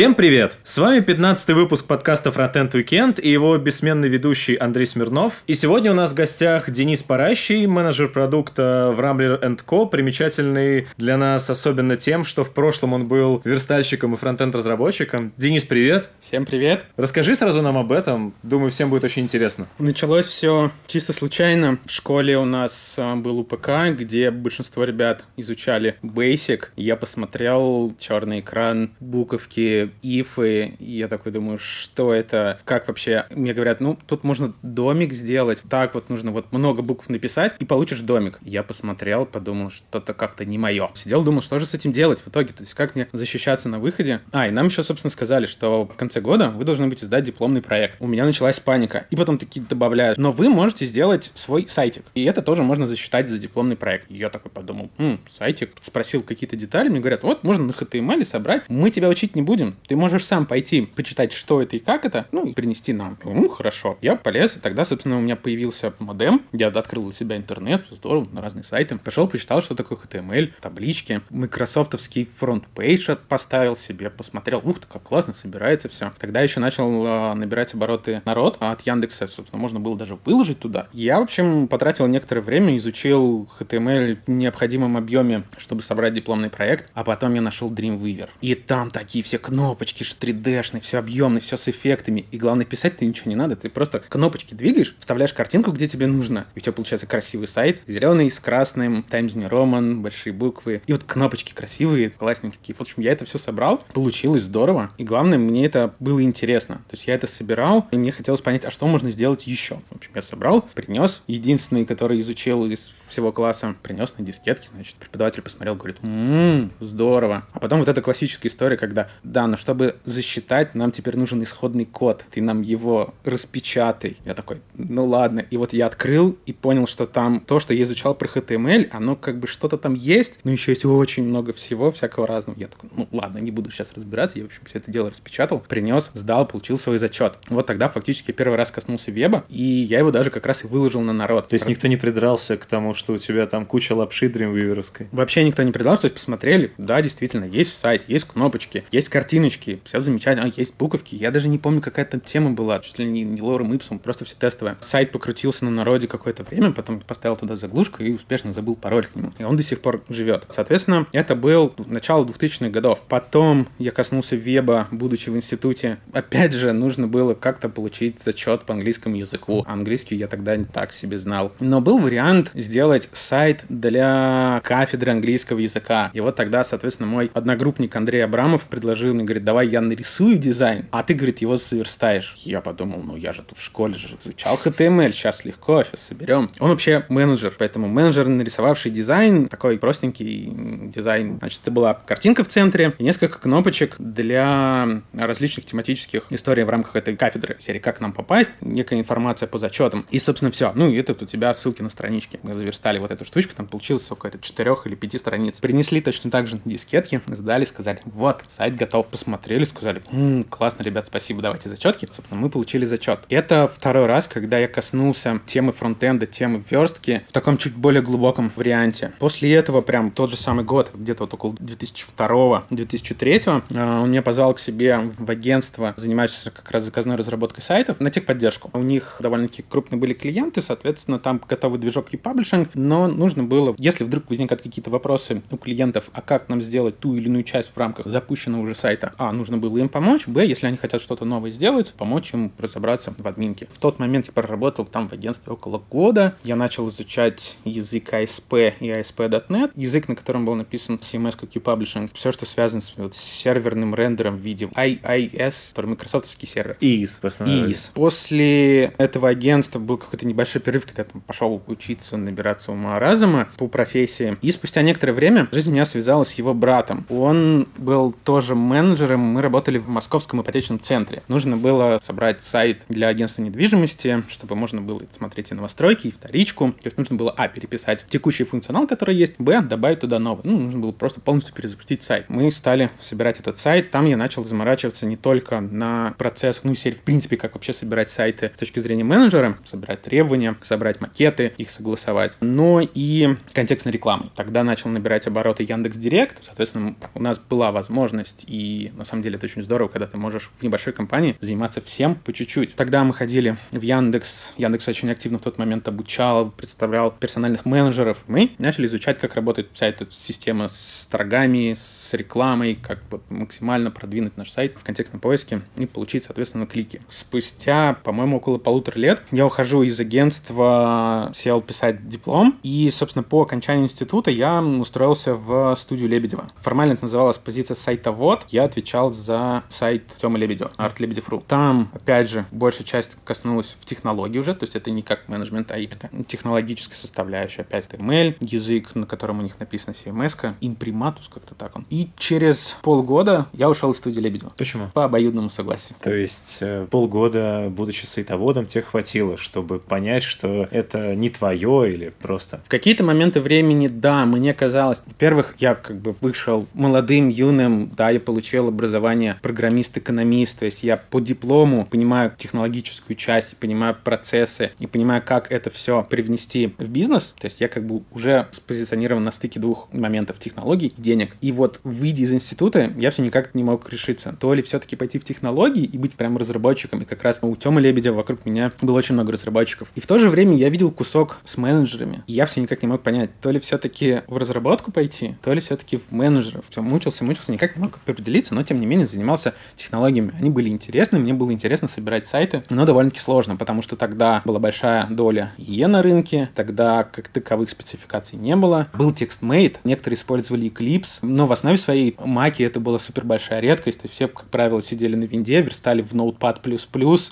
Всем привет! С вами 15 выпуск подкаста Frontend Weekend и его бессменный ведущий Андрей Смирнов. И сегодня у нас в гостях Денис Паращий, менеджер продукта в Rambler Co., примечательный для нас особенно тем, что в прошлом он был верстальщиком и фронтенд разработчиком. Денис, привет! Всем привет! Расскажи сразу нам об этом, думаю, всем будет очень интересно. Началось все чисто случайно. В школе у нас а, был УПК, где большинство ребят изучали Basic. Я посмотрел черный экран, буковки, ифы, и я такой думаю, что это, как вообще? Мне говорят, ну, тут можно домик сделать, так вот нужно вот много букв написать, и получишь домик. Я посмотрел, подумал, что-то как-то не мое. Сидел, думал, что же с этим делать в итоге, то есть как мне защищаться на выходе. А, и нам еще, собственно, сказали, что в конце года вы должны будете сдать дипломный проект. У меня началась паника. И потом такие добавляют, но вы можете сделать свой сайтик, и это тоже можно засчитать за дипломный проект. Я такой подумал, М, сайтик, спросил какие-то детали, мне говорят, вот, можно на HTML собрать, мы тебя учить не будем, ты можешь сам пойти почитать, что это и как это, ну, и принести нам. Ну, хорошо. Я полез, и тогда, собственно, у меня появился модем. Я открыл для себя интернет, здорово, на разные сайты. Пошел, почитал, что такое HTML, таблички. Майкрософтовский FrontPage поставил себе, посмотрел, ух ты, как классно собирается все. Тогда еще начал э, набирать обороты Народ от Яндекса, собственно, можно было даже выложить туда. Я, в общем, потратил некоторое время, изучил HTML в необходимом объеме, чтобы собрать дипломный проект, а потом я нашел Dreamweaver. И там такие все кнопки кнопочки же 3D-шные, все объемные, все с эффектами. И главное, писать ты ничего не надо. Ты просто кнопочки двигаешь, вставляешь картинку, где тебе нужно. И у тебя получается красивый сайт. Зеленый с красным, Times New Roman, большие буквы. И вот кнопочки красивые, классненькие. В общем, я это все собрал. Получилось здорово. И главное, мне это было интересно. То есть я это собирал, и мне хотелось понять, а что можно сделать еще. В общем, я собрал, принес. Единственный, который изучил из всего класса, принес на дискетке. Значит, преподаватель посмотрел, говорит, ммм, здорово. А потом вот эта классическая история, когда, да, но чтобы засчитать, нам теперь нужен исходный код. Ты нам его распечатай. Я такой, ну ладно. И вот я открыл и понял, что там то, что я изучал про HTML, оно как бы что-то там есть, но еще есть очень много всего, всякого разного. Я такой, ну ладно, не буду сейчас разбираться. Я, в общем, все это дело распечатал, принес, сдал, получил свой зачет. Вот тогда фактически первый раз коснулся веба, и я его даже как раз и выложил на народ. То есть никто не придрался к тому, что у тебя там куча лапши Dreamweaver'овской? Вообще никто не придрался, то есть посмотрели, да, действительно, есть сайт, есть кнопочки, есть картиночки, картиночки, все замечательно, а, есть буковки. Я даже не помню, какая там тема была, чуть ли не, не лором ипсом, просто все тестовое. Сайт покрутился на народе какое-то время, потом поставил туда заглушку и успешно забыл пароль к нему. И он до сих пор живет. Соответственно, это был начало 2000-х годов. Потом я коснулся веба, будучи в институте. Опять же, нужно было как-то получить зачет по английскому языку. Английский я тогда не так себе знал. Но был вариант сделать сайт для кафедры английского языка. И вот тогда, соответственно, мой одногруппник Андрей Абрамов предложил мне, говорит, давай я нарисую дизайн, а ты, говорит, его заверстаешь. Я подумал, ну я же тут в школе же изучал HTML, сейчас легко, сейчас соберем. Он вообще менеджер, поэтому менеджер, нарисовавший дизайн, такой простенький дизайн. Значит, это была картинка в центре и несколько кнопочек для различных тематических историй в рамках этой кафедры. Серии «Как нам попасть?», некая информация по зачетам. И, собственно, все. Ну, и это у тебя ссылки на странички. Мы заверстали вот эту штучку, там получилось около четырех или пяти страниц. Принесли точно так же дискетки, сдали, сказали, вот, сайт готов, посмотрели, сказали, М, классно, ребят, спасибо, давайте зачетки. Собственно, мы получили зачет. Это второй раз, когда я коснулся темы фронтенда, темы верстки в таком чуть более глубоком варианте. После этого прям тот же самый год, где-то вот около 2002-2003, э, он меня позвал к себе в агентство, занимающееся как раз заказной разработкой сайтов, на техподдержку. У них довольно-таки крупные были клиенты, соответственно, там готовый движок и паблишинг, но нужно было, если вдруг возникают какие-то вопросы у клиентов, а как нам сделать ту или иную часть в рамках запущенного уже сайта, а, нужно было им помочь, б, если они хотят что-то новое сделать, помочь им разобраться в админке. В тот момент я проработал там в агентстве около года. Я начал изучать язык ASP и ASP.NET, язык, на котором был написан CMS как Publishing, все, что связано с, вот, с серверным рендером в виде IIS, который микрософтовский сервер. IIS, IIS. После этого агентства был какой-то небольшой перерыв, когда я там пошел учиться, набираться ума разума по профессии. И спустя некоторое время жизнь меня связала с его братом. Он был тоже менеджер менеджером мы работали в московском ипотечном центре. Нужно было собрать сайт для агентства недвижимости, чтобы можно было смотреть и новостройки, и вторичку. То есть нужно было, а, переписать текущий функционал, который есть, б, добавить туда новый. Ну, нужно было просто полностью перезапустить сайт. Мы стали собирать этот сайт. Там я начал заморачиваться не только на процесс, ну, серии, в принципе, как вообще собирать сайты с точки зрения менеджера, собирать требования, собрать макеты, их согласовать, но и контекстной рекламы. Тогда начал набирать обороты Яндекс Директ. Соответственно, у нас была возможность и На самом деле это очень здорово, когда ты можешь в небольшой компании заниматься всем по чуть-чуть. Тогда мы ходили в Яндекс. Яндекс очень активно в тот момент обучал, представлял персональных менеджеров. Мы начали изучать, как работает вся эта система с торгами, с рекламой, как вот максимально продвинуть наш сайт в контекстном поиске и получить, соответственно, клики. Спустя, по-моему, около полутора лет я ухожу из агентства, сел писать диплом, и, собственно, по окончанию института я устроился в студию Лебедева. Формально это называлась позиция сайта Вот. Я отвечал за сайт Тёмы Лебедева, artlebedев.ru. Там, опять же, большая часть коснулась в технологии уже, то есть это не как менеджмент, а именно технологическая составляющая. Опять HTML, язык, на котором у них написано CMS, имприматус, как-то так он. И через полгода я ушел из студии Лебедева. Почему? По обоюдному согласию. То есть э, полгода, будучи сайтоводом, тебе хватило, чтобы понять, что это не твое или просто... В какие-то моменты времени, да, мне казалось... Во-первых, я как бы вышел молодым, юным, да, я получил образование программист-экономист, то есть я по диплому понимаю технологическую часть, понимаю процессы и понимаю, как это все привнести в бизнес. То есть я как бы уже спозиционирован на стыке двух моментов технологий и денег. И вот выйдя из института, я все никак не мог решиться. То ли все-таки пойти в технологии и быть прям разработчиком. И как раз у Тёмы Лебедева вокруг меня было очень много разработчиков. И в то же время я видел кусок с менеджерами. И я все никак не мог понять, то ли все-таки в разработку пойти, то ли все-таки в менеджеров. Все, мучился, мучился, никак не мог определиться, но тем не менее занимался технологиями. Они были интересны, мне было интересно собирать сайты, но довольно-таки сложно, потому что тогда была большая доля Е на рынке, тогда как таковых спецификаций не было. Был TextMate, некоторые использовали Eclipse, но в основе своей Маки это была супер большая редкость, есть все, как правило, сидели на винде, верстали в Notepad++,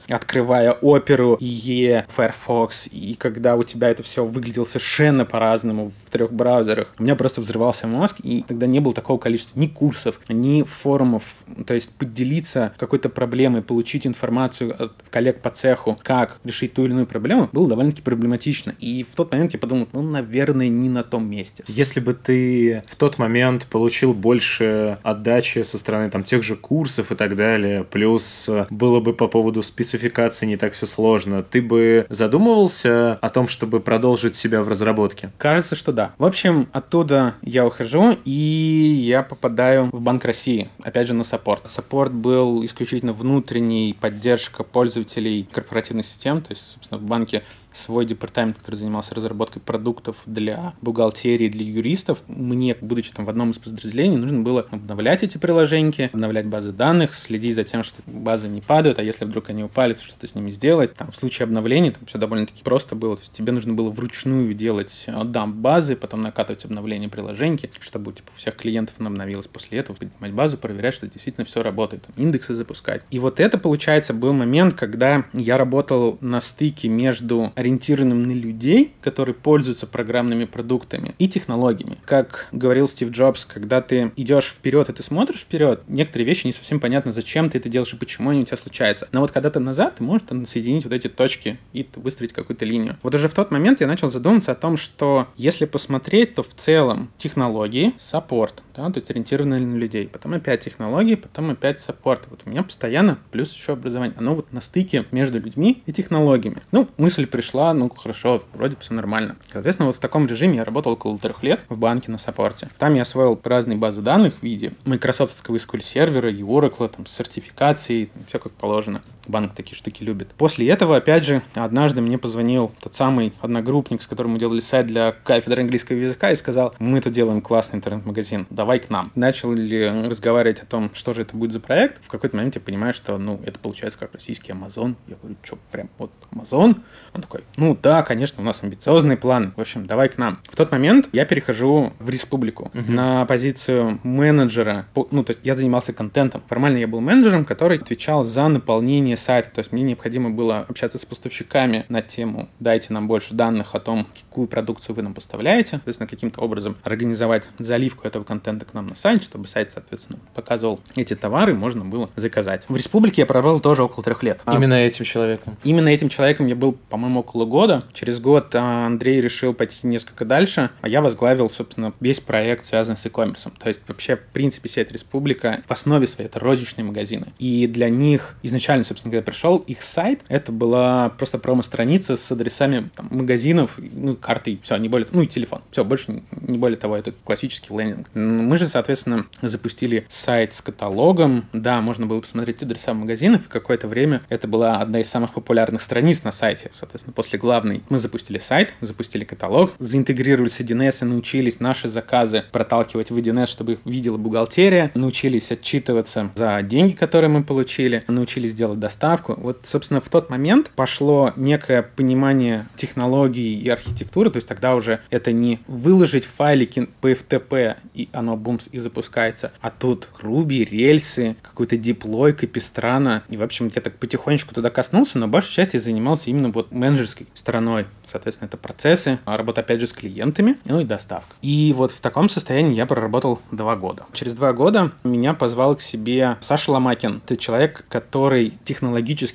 открывая оперу, E, Firefox, и когда у тебя это все выглядело совершенно по-разному в трех браузерах, у меня просто взрывался мозг, и тогда не было такого количества ни курсов, ни форумов, то есть поделиться какой-то проблемой, получить информацию от коллег по цеху, как решить ту или иную проблему, было довольно-таки проблематично. И в тот момент я подумал, ну, наверное, не на том месте. Если бы ты в тот момент получил больше отдачи со стороны там тех же курсов и так далее, плюс было бы по поводу спецификации не так все сложно, ты бы задумывался о том, чтобы продолжить себя в разработке? Кажется, что да. В общем, оттуда я ухожу, и я попадаю в Банк России, опять же, на саппорт. Саппорт был исключительно внутренней поддержка пользователей корпоративных систем, то есть, собственно, в банке свой департамент, который занимался разработкой продуктов для бухгалтерии, для юристов. Мне, будучи там в одном из подразделений, нужно было обновлять эти приложения, обновлять базы данных, следить за тем, что базы не падают, а если вдруг они упали, то что-то с ними сделать. Там, в случае обновления там все довольно-таки просто было. То есть тебе нужно было вручную делать дамп базы, потом накатывать обновление приложеньки, чтобы типа, у всех клиентов она обновилась после этого, поднимать базу, проверять, что действительно все работает, там, индексы запускать. И вот это, получается, был момент, когда я работал на стыке между ориентированным на людей, которые пользуются программными продуктами и технологиями. Как говорил Стив Джобс, когда ты идешь вперед и ты смотришь вперед, некоторые вещи не совсем понятно, зачем ты это делаешь и почему они у тебя случаются. Но вот когда ты назад, ты можешь там, соединить вот эти точки и выстроить какую-то линию. Вот уже в тот момент я начал задумываться о том, что если посмотреть, то в целом технологии, support, да, то есть ориентированные на людей, потом опять технологии, потом опять support. Вот у меня постоянно плюс еще образование. Оно вот на стыке между людьми и технологиями. Ну, мысль пришла, ну, хорошо, вроде все нормально. Соответственно, вот в таком режиме я работал около трех лет в банке на support е. Там я освоил разные базы данных в виде Microsoft ского SQL сервера и Oracle, там, с сертификацией, все как положено. Банк такие штуки любит. После этого, опять же, однажды мне позвонил тот самый одногруппник, с которым мы делали сайт для кафедры английского языка, и сказал, мы тут делаем классный интернет-магазин, давай к нам. Начали разговаривать о том, что же это будет за проект. В какой-то момент я понимаю, что, ну, это получается как российский Amazon. Я говорю, что, прям вот Amazon? Он такой, ну да, конечно, у нас амбициозные планы. В общем, давай к нам. В тот момент я перехожу в республику uh-huh. на позицию менеджера. Ну, то есть я занимался контентом. Формально я был менеджером, который отвечал за наполнение сайта. То есть мне необходимо было общаться с поставщиками на тему «дайте нам больше данных о том, какую продукцию вы нам поставляете». Соответственно, каким-то образом организовать заливку этого контента к нам на сайт, чтобы сайт, соответственно, показывал эти товары, можно было заказать. В республике я проработал тоже около трех лет. Именно а, этим человеком? Именно этим человеком я был, по-моему, около года. Через год а, Андрей решил пойти несколько дальше, а я возглавил, собственно, весь проект, связанный с e-commerce. То есть вообще, в принципе, сеть республика в основе своей это розничные магазины. И для них изначально, собственно, когда пришел, их сайт, это была просто промо-страница с адресами там, магазинов, ну, картой, все, не более, ну и телефон. Все, больше не, более того, это классический лендинг. Мы же, соответственно, запустили сайт с каталогом. Да, можно было посмотреть адреса магазинов, и какое-то время это была одна из самых популярных страниц на сайте. Соответственно, после главной мы запустили сайт, запустили каталог, заинтегрировали с 1С и научились наши заказы проталкивать в 1С, чтобы их видела бухгалтерия, научились отчитываться за деньги, которые мы получили, научились делать доставку. Вот, собственно, в тот момент пошло некое понимание технологий и архитектуры, то есть тогда уже это не выложить файлики по FTP, и оно бумс и запускается, а тут Ruby, рельсы, какой-то диплой, капистрана. И, в общем, я так потихонечку туда коснулся, но большей части я занимался именно вот менеджерской стороной. Соответственно, это процессы, а работа, опять же, с клиентами, ну и доставка. И вот в таком состоянии я проработал два года. Через два года меня позвал к себе Саша Ломакин. Это человек, который технологически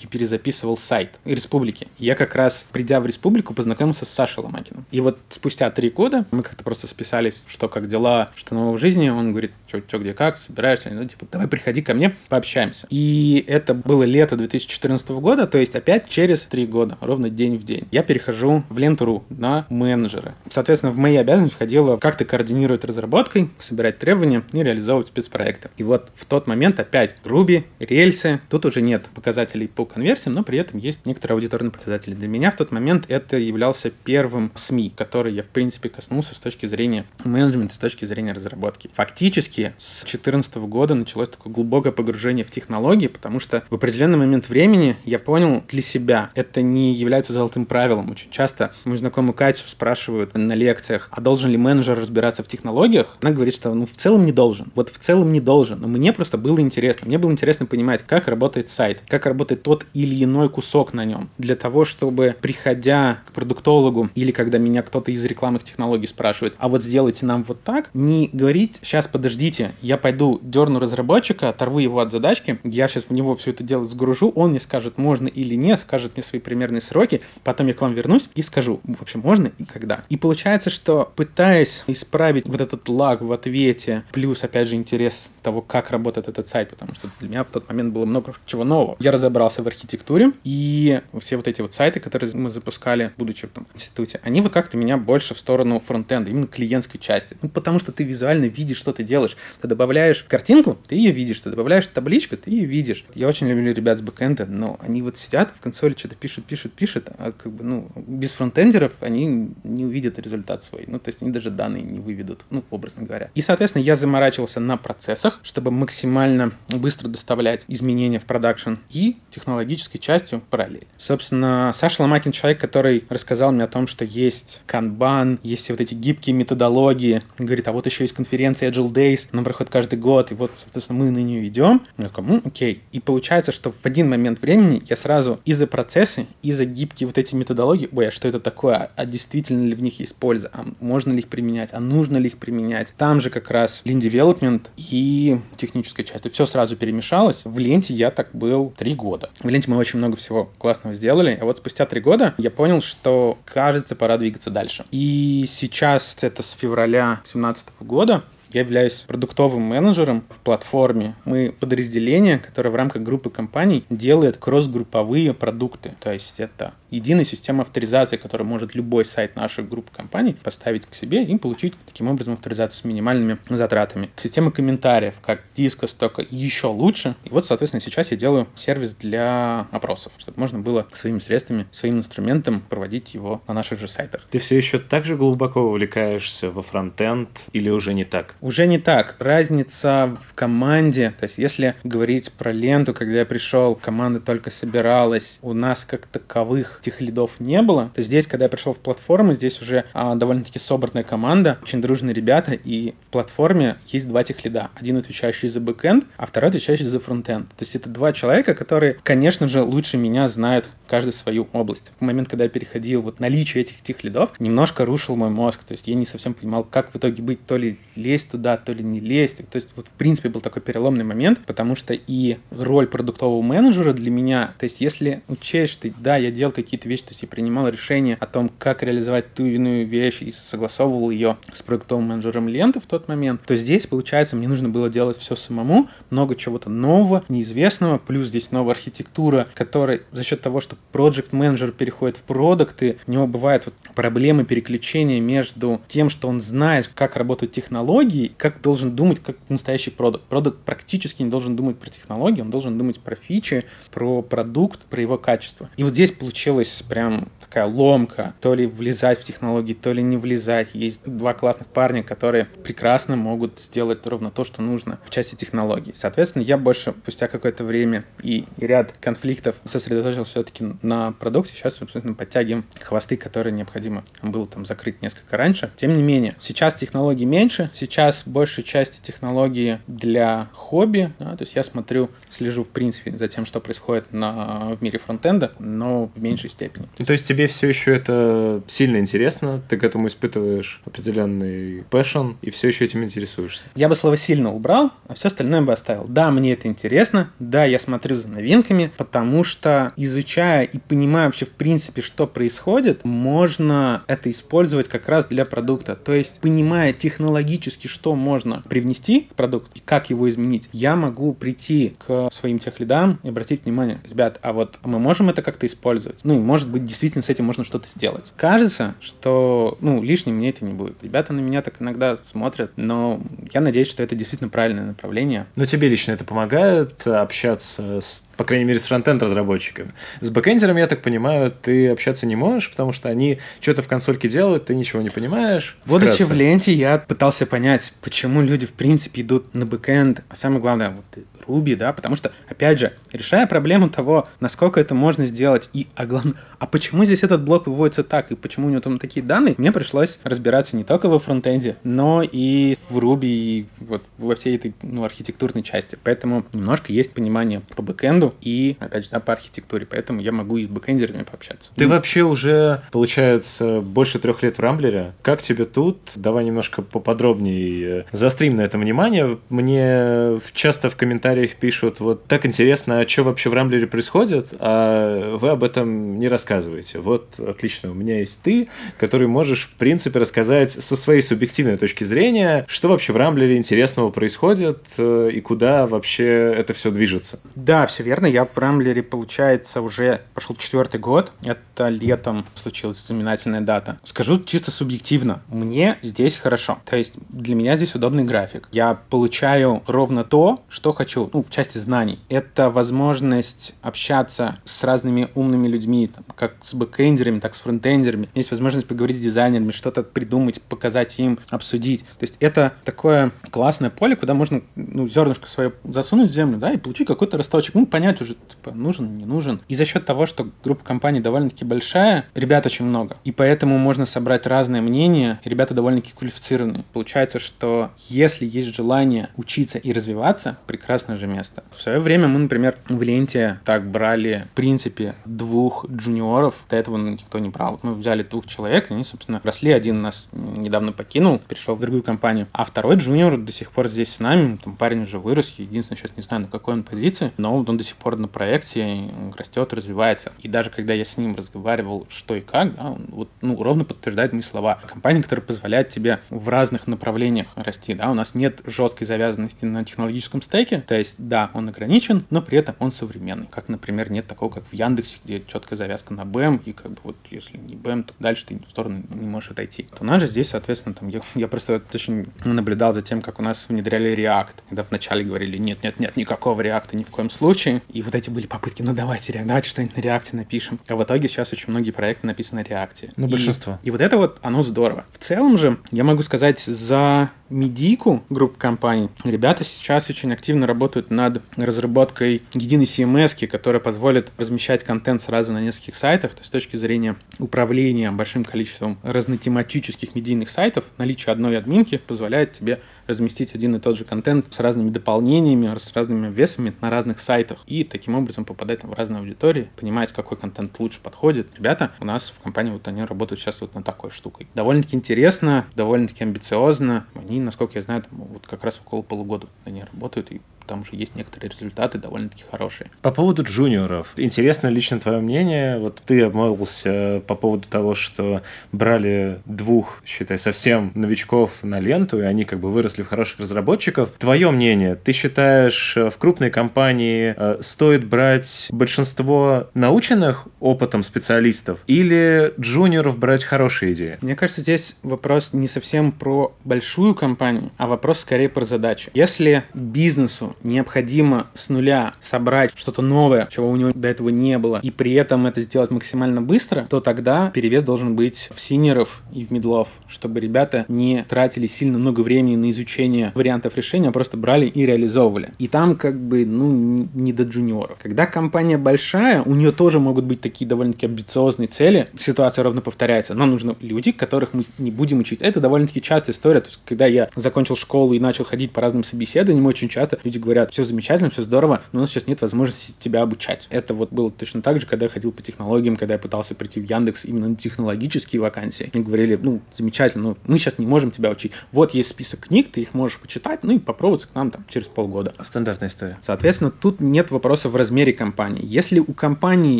перезаписывал сайт республики. Я как раз, придя в республику, познакомился с Сашей Ломакиным. И вот спустя три года мы как-то просто списались, что как дела, что нового в жизни. Он говорит, что где как, собираешься? Ну, типа, давай приходи ко мне, пообщаемся. И это было лето 2014 года, то есть опять через три года, ровно день в день. Я перехожу в Ленту.ру на менеджера. Соответственно, в мои обязанности входило как-то координировать разработкой, собирать требования и реализовывать спецпроекты. И вот в тот момент опять Ruby, рельсы, тут уже нет показателей по конверсиям, но при этом есть некоторые аудиторные показатели. Для меня в тот момент это являлся первым СМИ, который я, в принципе, коснулся с точки зрения менеджмента, с точки зрения разработки. Фактически с 2014 года началось такое глубокое погружение в технологии, потому что в определенный момент времени я понял для себя, это не является золотым правилом. Очень часто мою знакомую Катю спрашивают на лекциях, а должен ли менеджер разбираться в технологиях? Она говорит, что ну в целом не должен. Вот в целом не должен. Но мне просто было интересно. Мне было интересно понимать, как работает сайт, как работает тот или иной кусок на нем. Для того, чтобы, приходя к продуктологу или когда меня кто-то из рекламных технологий спрашивает, а вот сделайте нам вот так, не говорить, сейчас подождите, я пойду дерну разработчика, оторву его от задачки, я сейчас в него все это дело сгружу, он мне скажет, можно или нет, скажет мне свои примерные сроки, потом я к вам вернусь и скажу, в общем, можно и когда. И получается, что пытаясь исправить вот этот лаг в ответе, плюс, опять же, интерес того, как работает этот сайт, потому что для меня в тот момент было много чего нового. Я разобрался в архитектуре, и все вот эти вот сайты, которые мы запускали, будучи там, в институте, они вот как-то меня больше в сторону фронтенда, именно клиентской части. Ну, потому что ты визуально видишь, что ты делаешь. Ты добавляешь картинку, ты ее видишь, ты добавляешь табличку, ты ее видишь. Я очень люблю ребят с бэкэнда, но они вот сидят в консоли, что-то пишут, пишут, пишут, а как бы, ну, без фронтендеров они не увидят результат свой. Ну, то есть они даже данные не выведут, ну, образно говоря. И, соответственно, я заморачивался на процессах, чтобы максимально быстро доставлять изменения в продакшн и технологической частью параллель. Собственно, Саша Ломакин человек, который рассказал мне о том, что есть канбан, есть вот эти гибкие методологии. Говорит, а вот еще есть конференция Agile Days, она проходит каждый год, и вот, соответственно, мы на нее идем. Я такой, ну, окей. И получается, что в один момент времени я сразу и за процессы, и за гибкие вот эти методологии, ой, а что это такое, а действительно ли в них есть польза, а можно ли их применять, а нужно ли их применять. Там же как раз Lean Development и техническая часть. И все сразу перемешалось. В ленте я так был три года. В ленте мы очень много всего классного сделали. А вот спустя три года я понял, что кажется, пора двигаться дальше. И сейчас, это с февраля 2017 года, я являюсь продуктовым менеджером в платформе. Мы подразделение, которое в рамках группы компаний делает кросс-групповые продукты. То есть это единая система авторизации, которую может любой сайт наших групп компаний поставить к себе и получить таким образом авторизацию с минимальными затратами. Система комментариев, как дискос, только еще лучше. И вот, соответственно, сейчас я делаю сервис для опросов, чтобы можно было своими средствами, своим инструментом проводить его на наших же сайтах. Ты все еще так же глубоко увлекаешься во фронтенд или уже не так? Уже не так. Разница в команде, то есть если говорить про ленту, когда я пришел, команда только собиралась, у нас как таковых тех лидов не было, то здесь, когда я пришел в платформу, здесь уже а, довольно-таки собранная команда, очень дружные ребята, и в платформе есть два тех лида. Один отвечающий за бэкэнд, а второй отвечающий за фронтенд. То есть это два человека, которые, конечно же, лучше меня знают каждый свою область. В момент, когда я переходил, вот наличие этих тех лидов немножко рушил мой мозг. То есть я не совсем понимал, как в итоге быть то ли лезть туда, то ли не лезть. То есть вот в принципе был такой переломный момент, потому что и роль продуктового менеджера для меня, то есть если учесть, что да, я делал какие-то вещи, то есть я принимал решение о том, как реализовать ту или иную вещь и согласовывал ее с продуктовым менеджером ленты в тот момент, то здесь, получается, мне нужно было делать все самому, много чего-то нового, неизвестного, плюс здесь новая архитектура, которая за счет того, что проект менеджер переходит в продукты, у него бывают вот проблемы переключения между тем, что он знает, как работают технологии, как должен думать как настоящий продукт. Продукт практически не должен думать про технологии, он должен думать про фичи, про продукт, про его качество. И вот здесь получилось прям такая ломка, то ли влезать в технологии, то ли не влезать. Есть два классных парня, которые прекрасно могут сделать ровно то, что нужно в части технологий. Соответственно, я больше спустя какое-то время и, и ряд конфликтов сосредоточился все-таки на продукте. Сейчас, собственно, подтягиваем хвосты, которые необходимо было там закрыть несколько раньше. Тем не менее, сейчас технологий меньше, сейчас большей части технологии для хобби. Да, то есть я смотрю, слежу в принципе за тем, что происходит на, в мире фронтенда, но в меньшей степени. То есть тебе тебе все еще это сильно интересно, ты к этому испытываешь определенный passion и все еще этим интересуешься. Я бы слово «сильно» убрал, а все остальное бы оставил. Да, мне это интересно, да, я смотрю за новинками, потому что изучая и понимая вообще в принципе, что происходит, можно это использовать как раз для продукта. То есть, понимая технологически, что можно привнести в продукт и как его изменить, я могу прийти к своим техлидам и обратить внимание, ребят, а вот мы можем это как-то использовать? Ну, и может быть, действительно с этим можно что-то сделать. Кажется, что, ну, лишним мне это не будет. Ребята на меня так иногда смотрят, но я надеюсь, что это действительно правильное направление. Но тебе лично это помогает общаться с по крайней мере, с фронтенд разработчиками. С бэкэндером, я так понимаю, ты общаться не можешь, потому что они что-то в консольке делают, ты ничего не понимаешь. Будучи в ленте, я пытался понять, почему люди, в принципе, идут на бэкэнд, а самое главное, вот Ruby, да, потому что, опять же, решая проблему того, насколько это можно сделать, и, а главное, а почему здесь этот блок выводится так, и почему у него там такие данные, мне пришлось разбираться не только во фронтенде, но и в Ruby, и вот во всей этой ну, архитектурной части. Поэтому немножко есть понимание по бэкенду и, опять же, да, по архитектуре, поэтому я могу и с бэкендерами пообщаться. Ты вообще уже, получается, больше трех лет в Рамблере. Как тебе тут? Давай немножко поподробнее э, застрим на это внимание. Мне часто в комментариях комментариях пишут, вот так интересно, а что вообще в Рамблере происходит, а вы об этом не рассказываете. Вот, отлично, у меня есть ты, который можешь, в принципе, рассказать со своей субъективной точки зрения, что вообще в Рамблере интересного происходит э, и куда вообще это все движется. Да, все верно. Я в Рамблере, получается, уже пошел четвертый год. Это летом случилась знаменательная дата. Скажу чисто субъективно. Мне здесь хорошо. То есть для меня здесь удобный график. Я получаю ровно то, что хочу ну, в части знаний. Это возможность общаться с разными умными людьми, там, как с бэкэндерами, так с фронтендерами. Есть возможность поговорить с дизайнерами, что-то придумать, показать им, обсудить. То есть это такое классное поле, куда можно ну, зернышко свое засунуть в землю, да, и получить какой-то росточек. Ну, понять уже, типа, нужен, не нужен. И за счет того, что группа компаний довольно-таки большая, ребят очень много. И поэтому можно собрать разные мнения, ребята довольно-таки квалифицированные. Получается, что если есть желание учиться и развиваться, прекрасно прекрасное же место. В свое время мы, например, в ленте так брали, в принципе, двух джуниоров. До этого никто не брал. Мы взяли двух человек, они, собственно, росли. Один нас недавно покинул, перешел в другую компанию. А второй джуниор до сих пор здесь с нами. Там парень уже вырос. Единственное, сейчас не знаю, на какой он позиции, но он до сих пор на проекте растет, развивается. И даже когда я с ним разговаривал, что и как, да, он вот, ну, ровно подтверждает мои слова. Компания, которая позволяет тебе в разных направлениях расти, да, у нас нет жесткой завязанности на технологическом стеке, то есть, да, он ограничен, но при этом он современный. Как, например, нет такого, как в Яндексе, где четкая завязка на BM, и как бы вот если не BM, то дальше ты в сторону не можешь отойти. То у нас же здесь, соответственно, там, я, я просто очень наблюдал за тем, как у нас внедряли React, когда вначале говорили, нет, нет, нет, никакого React ни в коем случае, и вот эти были попытки, ну давайте, давайте что-нибудь на React напишем. А в итоге сейчас очень многие проекты написаны на React. Ну, большинство. И вот это вот, оно здорово. В целом же, я могу сказать, за медику групп компаний ребята сейчас очень активно работают над разработкой единой CMS, которая позволит размещать контент сразу на нескольких сайтах. То есть с точки зрения управления большим количеством разнотематических медийных сайтов, наличие одной админки позволяет тебе разместить один и тот же контент с разными дополнениями, с разными весами на разных сайтах и таким образом попадать в разные аудитории, понимать, какой контент лучше подходит. Ребята у нас в компании вот они работают сейчас вот над такой штукой. Довольно-таки интересно, довольно-таки амбициозно. Они насколько я знаю, вот как раз около полугода они работают, и там уже есть некоторые результаты довольно-таки хорошие. По поводу джуниоров. Интересно лично твое мнение. Вот ты обмолвился по поводу того, что брали двух, считай, совсем новичков на ленту, и они как бы выросли в хороших разработчиков. Твое мнение, ты считаешь, в крупной компании э, стоит брать большинство наученных опытом специалистов или джуниоров брать хорошие идеи? Мне кажется, здесь вопрос не совсем про большую компанию, а вопрос скорее про задачи. Если бизнесу необходимо с нуля собрать что-то новое, чего у него до этого не было, и при этом это сделать максимально быстро, то тогда перевес должен быть в синеров и в медлов, чтобы ребята не тратили сильно много времени на изучение вариантов решения, а просто брали и реализовывали. И там как бы, ну, не до джуниоров. Когда компания большая, у нее тоже могут быть такие довольно-таки амбициозные цели. Ситуация ровно повторяется. Нам нужны люди, которых мы не будем учить. Это довольно-таки частая история. То есть, когда я закончил школу и начал ходить по разным собеседованиям, очень часто люди говорят, все замечательно, все здорово, но у нас сейчас нет возможности тебя обучать. Это вот было точно так же, когда я ходил по технологиям, когда я пытался прийти в Яндекс именно на технологические вакансии. Мне говорили, ну, замечательно, но мы сейчас не можем тебя учить. Вот есть список книг, ты их можешь почитать, ну и попробоваться к нам там через полгода. Стандартная история. Соответственно, тут нет вопроса в размере компании. Если у компании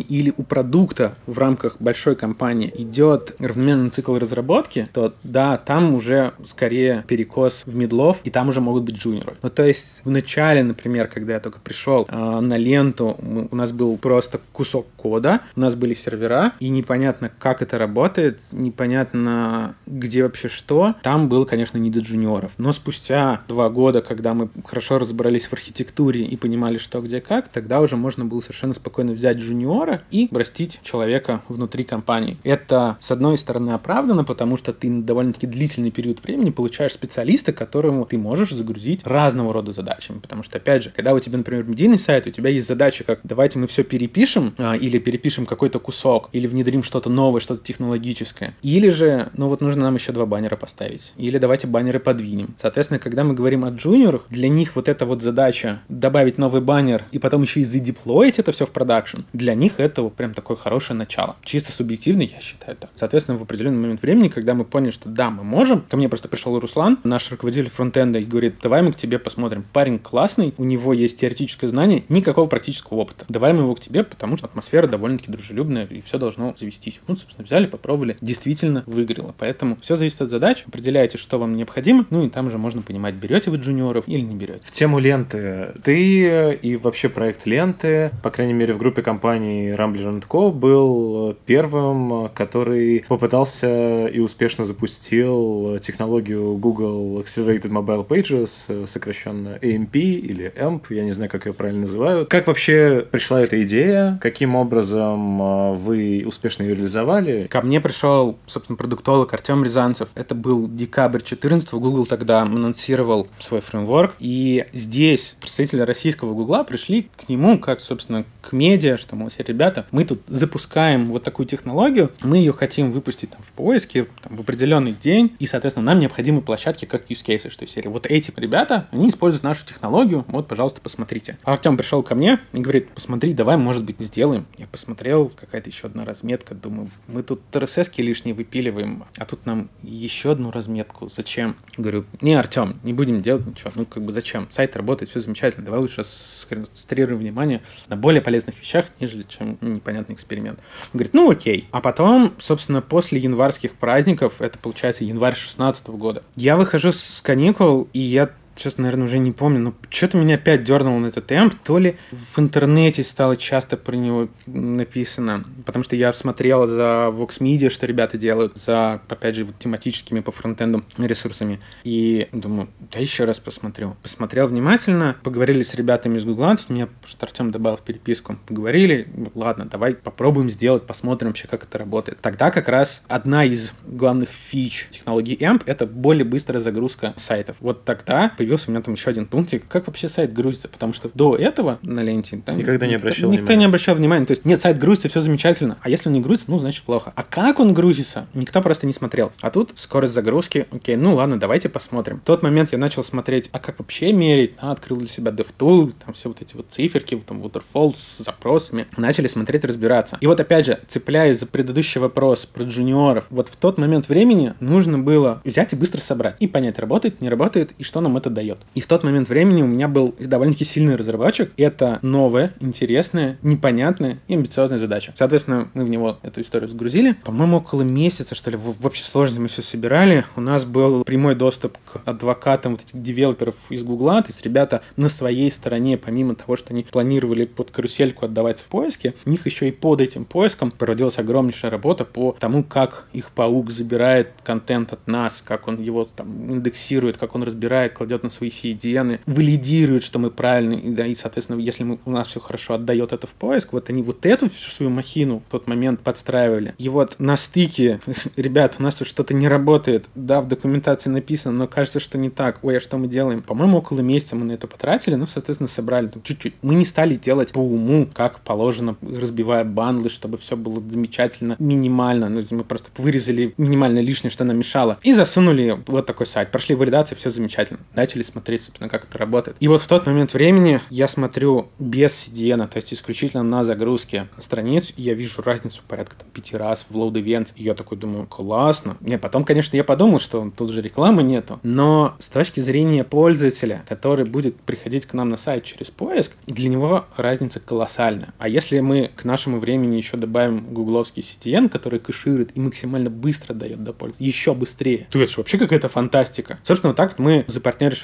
или у продукта в рамках большой компании идет равномерный цикл разработки, то да, там уже скорее перекос в медлов, и там уже могут быть джуниоры. Ну, то есть в начале начале, например, когда я только пришел э, на ленту, у нас был просто кусок кода, у нас были сервера, и непонятно, как это работает, непонятно, где вообще что. Там был, конечно, не до джуниоров. Но спустя два года, когда мы хорошо разобрались в архитектуре и понимали, что где как, тогда уже можно было совершенно спокойно взять джуниора и растить человека внутри компании. Это, с одной стороны, оправдано, потому что ты довольно-таки длительный период времени получаешь специалиста, которому ты можешь загрузить разного рода задачами, потому что, опять же, когда у тебя, например, медийный сайт, у тебя есть задача, как давайте мы все перепишем, а, или перепишем какой-то кусок, или внедрим что-то новое, что-то технологическое. Или же, ну вот нужно нам еще два баннера поставить. Или давайте баннеры подвинем. Соответственно, когда мы говорим о джуниорах, для них вот эта вот задача добавить новый баннер и потом еще и задеплоить это все в продакшн, для них это вот прям такое хорошее начало. Чисто субъективно я считаю так. Соответственно, в определенный момент времени, когда мы поняли, что да, мы можем, ко мне просто пришел Руслан, наш руководитель фронтенда, и говорит, давай мы к тебе посмотрим. Парень классный, классный, у него есть теоретическое знание, никакого практического опыта. Давай мы его к тебе, потому что атмосфера довольно-таки дружелюбная, и все должно завестись. Ну, собственно, взяли, попробовали, действительно выгорело. Поэтому все зависит от задач, определяете, что вам необходимо, ну и там же можно понимать, берете вы джуниоров или не берете. В тему ленты. Ты и вообще проект ленты, по крайней мере, в группе компании Rambler Co. был первым, который попытался и успешно запустил технологию Google Accelerated Mobile Pages, сокращенно AMP, или AMP, я не знаю, как ее правильно называют. Как вообще пришла эта идея? Каким образом а, вы успешно ее реализовали? Ко мне пришел, собственно, продуктолог Артем Рязанцев. Это был декабрь 14 Google тогда анонсировал свой фреймворк. И здесь представители российского Гугла пришли к нему, как, собственно, к медиа, что, мол, все ребята, мы тут запускаем вот такую технологию, мы ее хотим выпустить там, в поиске там, в определенный день, и, соответственно, нам необходимы площадки как use cases, что серии. Вот эти ребята, они используют нашу технологию, технологию, вот, пожалуйста, посмотрите. Артем пришел ко мне и говорит, посмотри, давай, может быть, сделаем. Я посмотрел, какая-то еще одна разметка, думаю, мы тут ТРСС лишние выпиливаем, а тут нам еще одну разметку. Зачем? Говорю, не, Артем, не будем делать ничего. Ну, как бы зачем? Сайт работает, все замечательно. Давай лучше сконцентрируем внимание на более полезных вещах, нежели чем непонятный эксперимент. Он говорит, ну окей. А потом, собственно, после январских праздников, это получается январь 16 года, я выхожу с каникул, и я сейчас, наверное, уже не помню, но что-то меня опять дернуло на этот темп, то ли в интернете стало часто про него написано, потому что я смотрел за Vox Media, что ребята делают, за, опять же, вот тематическими по фронтенду ресурсами, и думаю, да еще раз посмотрю. Посмотрел внимательно, поговорили с ребятами из Гугла, меня просто Артем добавил в переписку, поговорили, ладно, давай попробуем сделать, посмотрим вообще, как это работает. Тогда как раз одна из главных фич технологии AMP — это более быстрая загрузка сайтов. Вот тогда появился у меня там еще один пунктик, как вообще сайт грузится, потому что до этого на ленте да, Никогда не обращал никто, никто не обращал внимания. То есть нет, сайт грузится, все замечательно, а если он не грузится, ну, значит плохо. А как он грузится, никто просто не смотрел. А тут скорость загрузки, окей, ну ладно, давайте посмотрим. В тот момент я начал смотреть, а как вообще мерить, а, открыл для себя DevTool, там все вот эти вот циферки, там waterfall с запросами. Начали смотреть, разбираться. И вот опять же, цепляясь за предыдущий вопрос про джуниоров, вот в тот момент времени нужно было взять и быстро собрать и понять, работает, не работает и что нам это дает. И в тот момент времени у меня был довольно-таки сильный разработчик. Это новая, интересная, непонятная и амбициозная задача. Соответственно, мы в него эту историю сгрузили. По-моему, около месяца, что ли, в, в общей сложности мы все собирали. У нас был прямой доступ к адвокатам вот этих девелоперов из Гугла. То есть ребята на своей стороне, помимо того, что они планировали под карусельку отдавать в поиске, у них еще и под этим поиском проводилась огромнейшая работа по тому, как их паук забирает контент от нас, как он его там индексирует, как он разбирает, кладет на свои CDN, валидирует, что мы правильно, и, да, и, соответственно, если мы, у нас все хорошо, отдает это в поиск, вот они вот эту всю свою махину в тот момент подстраивали. И вот на стыке, ребят, у нас тут что-то не работает, да, в документации написано, но кажется, что не так. Ой, а что мы делаем? По-моему, около месяца мы на это потратили, ну, соответственно, собрали там чуть-чуть. Мы не стали делать по уму, как положено, разбивая бандлы, чтобы все было замечательно, минимально. Ну, мы просто вырезали минимально лишнее, что нам мешало, и засунули вот такой сайт. Прошли валидацию, все замечательно. Начали смотреть, собственно, как это работает. И вот в тот момент времени я смотрю без CDN, то есть исключительно на загрузке страниц, я вижу разницу порядка там, пяти раз в load event. И я такой думаю, классно. Не, потом, конечно, я подумал, что тут же рекламы нету. Но с точки зрения пользователя, который будет приходить к нам на сайт через поиск, для него разница колоссальная. А если мы к нашему времени еще добавим гугловский CTN, который кэширует и максимально быстро дает до пользователя, еще быстрее, то это же вообще какая-то фантастика. Собственно, вот так мы,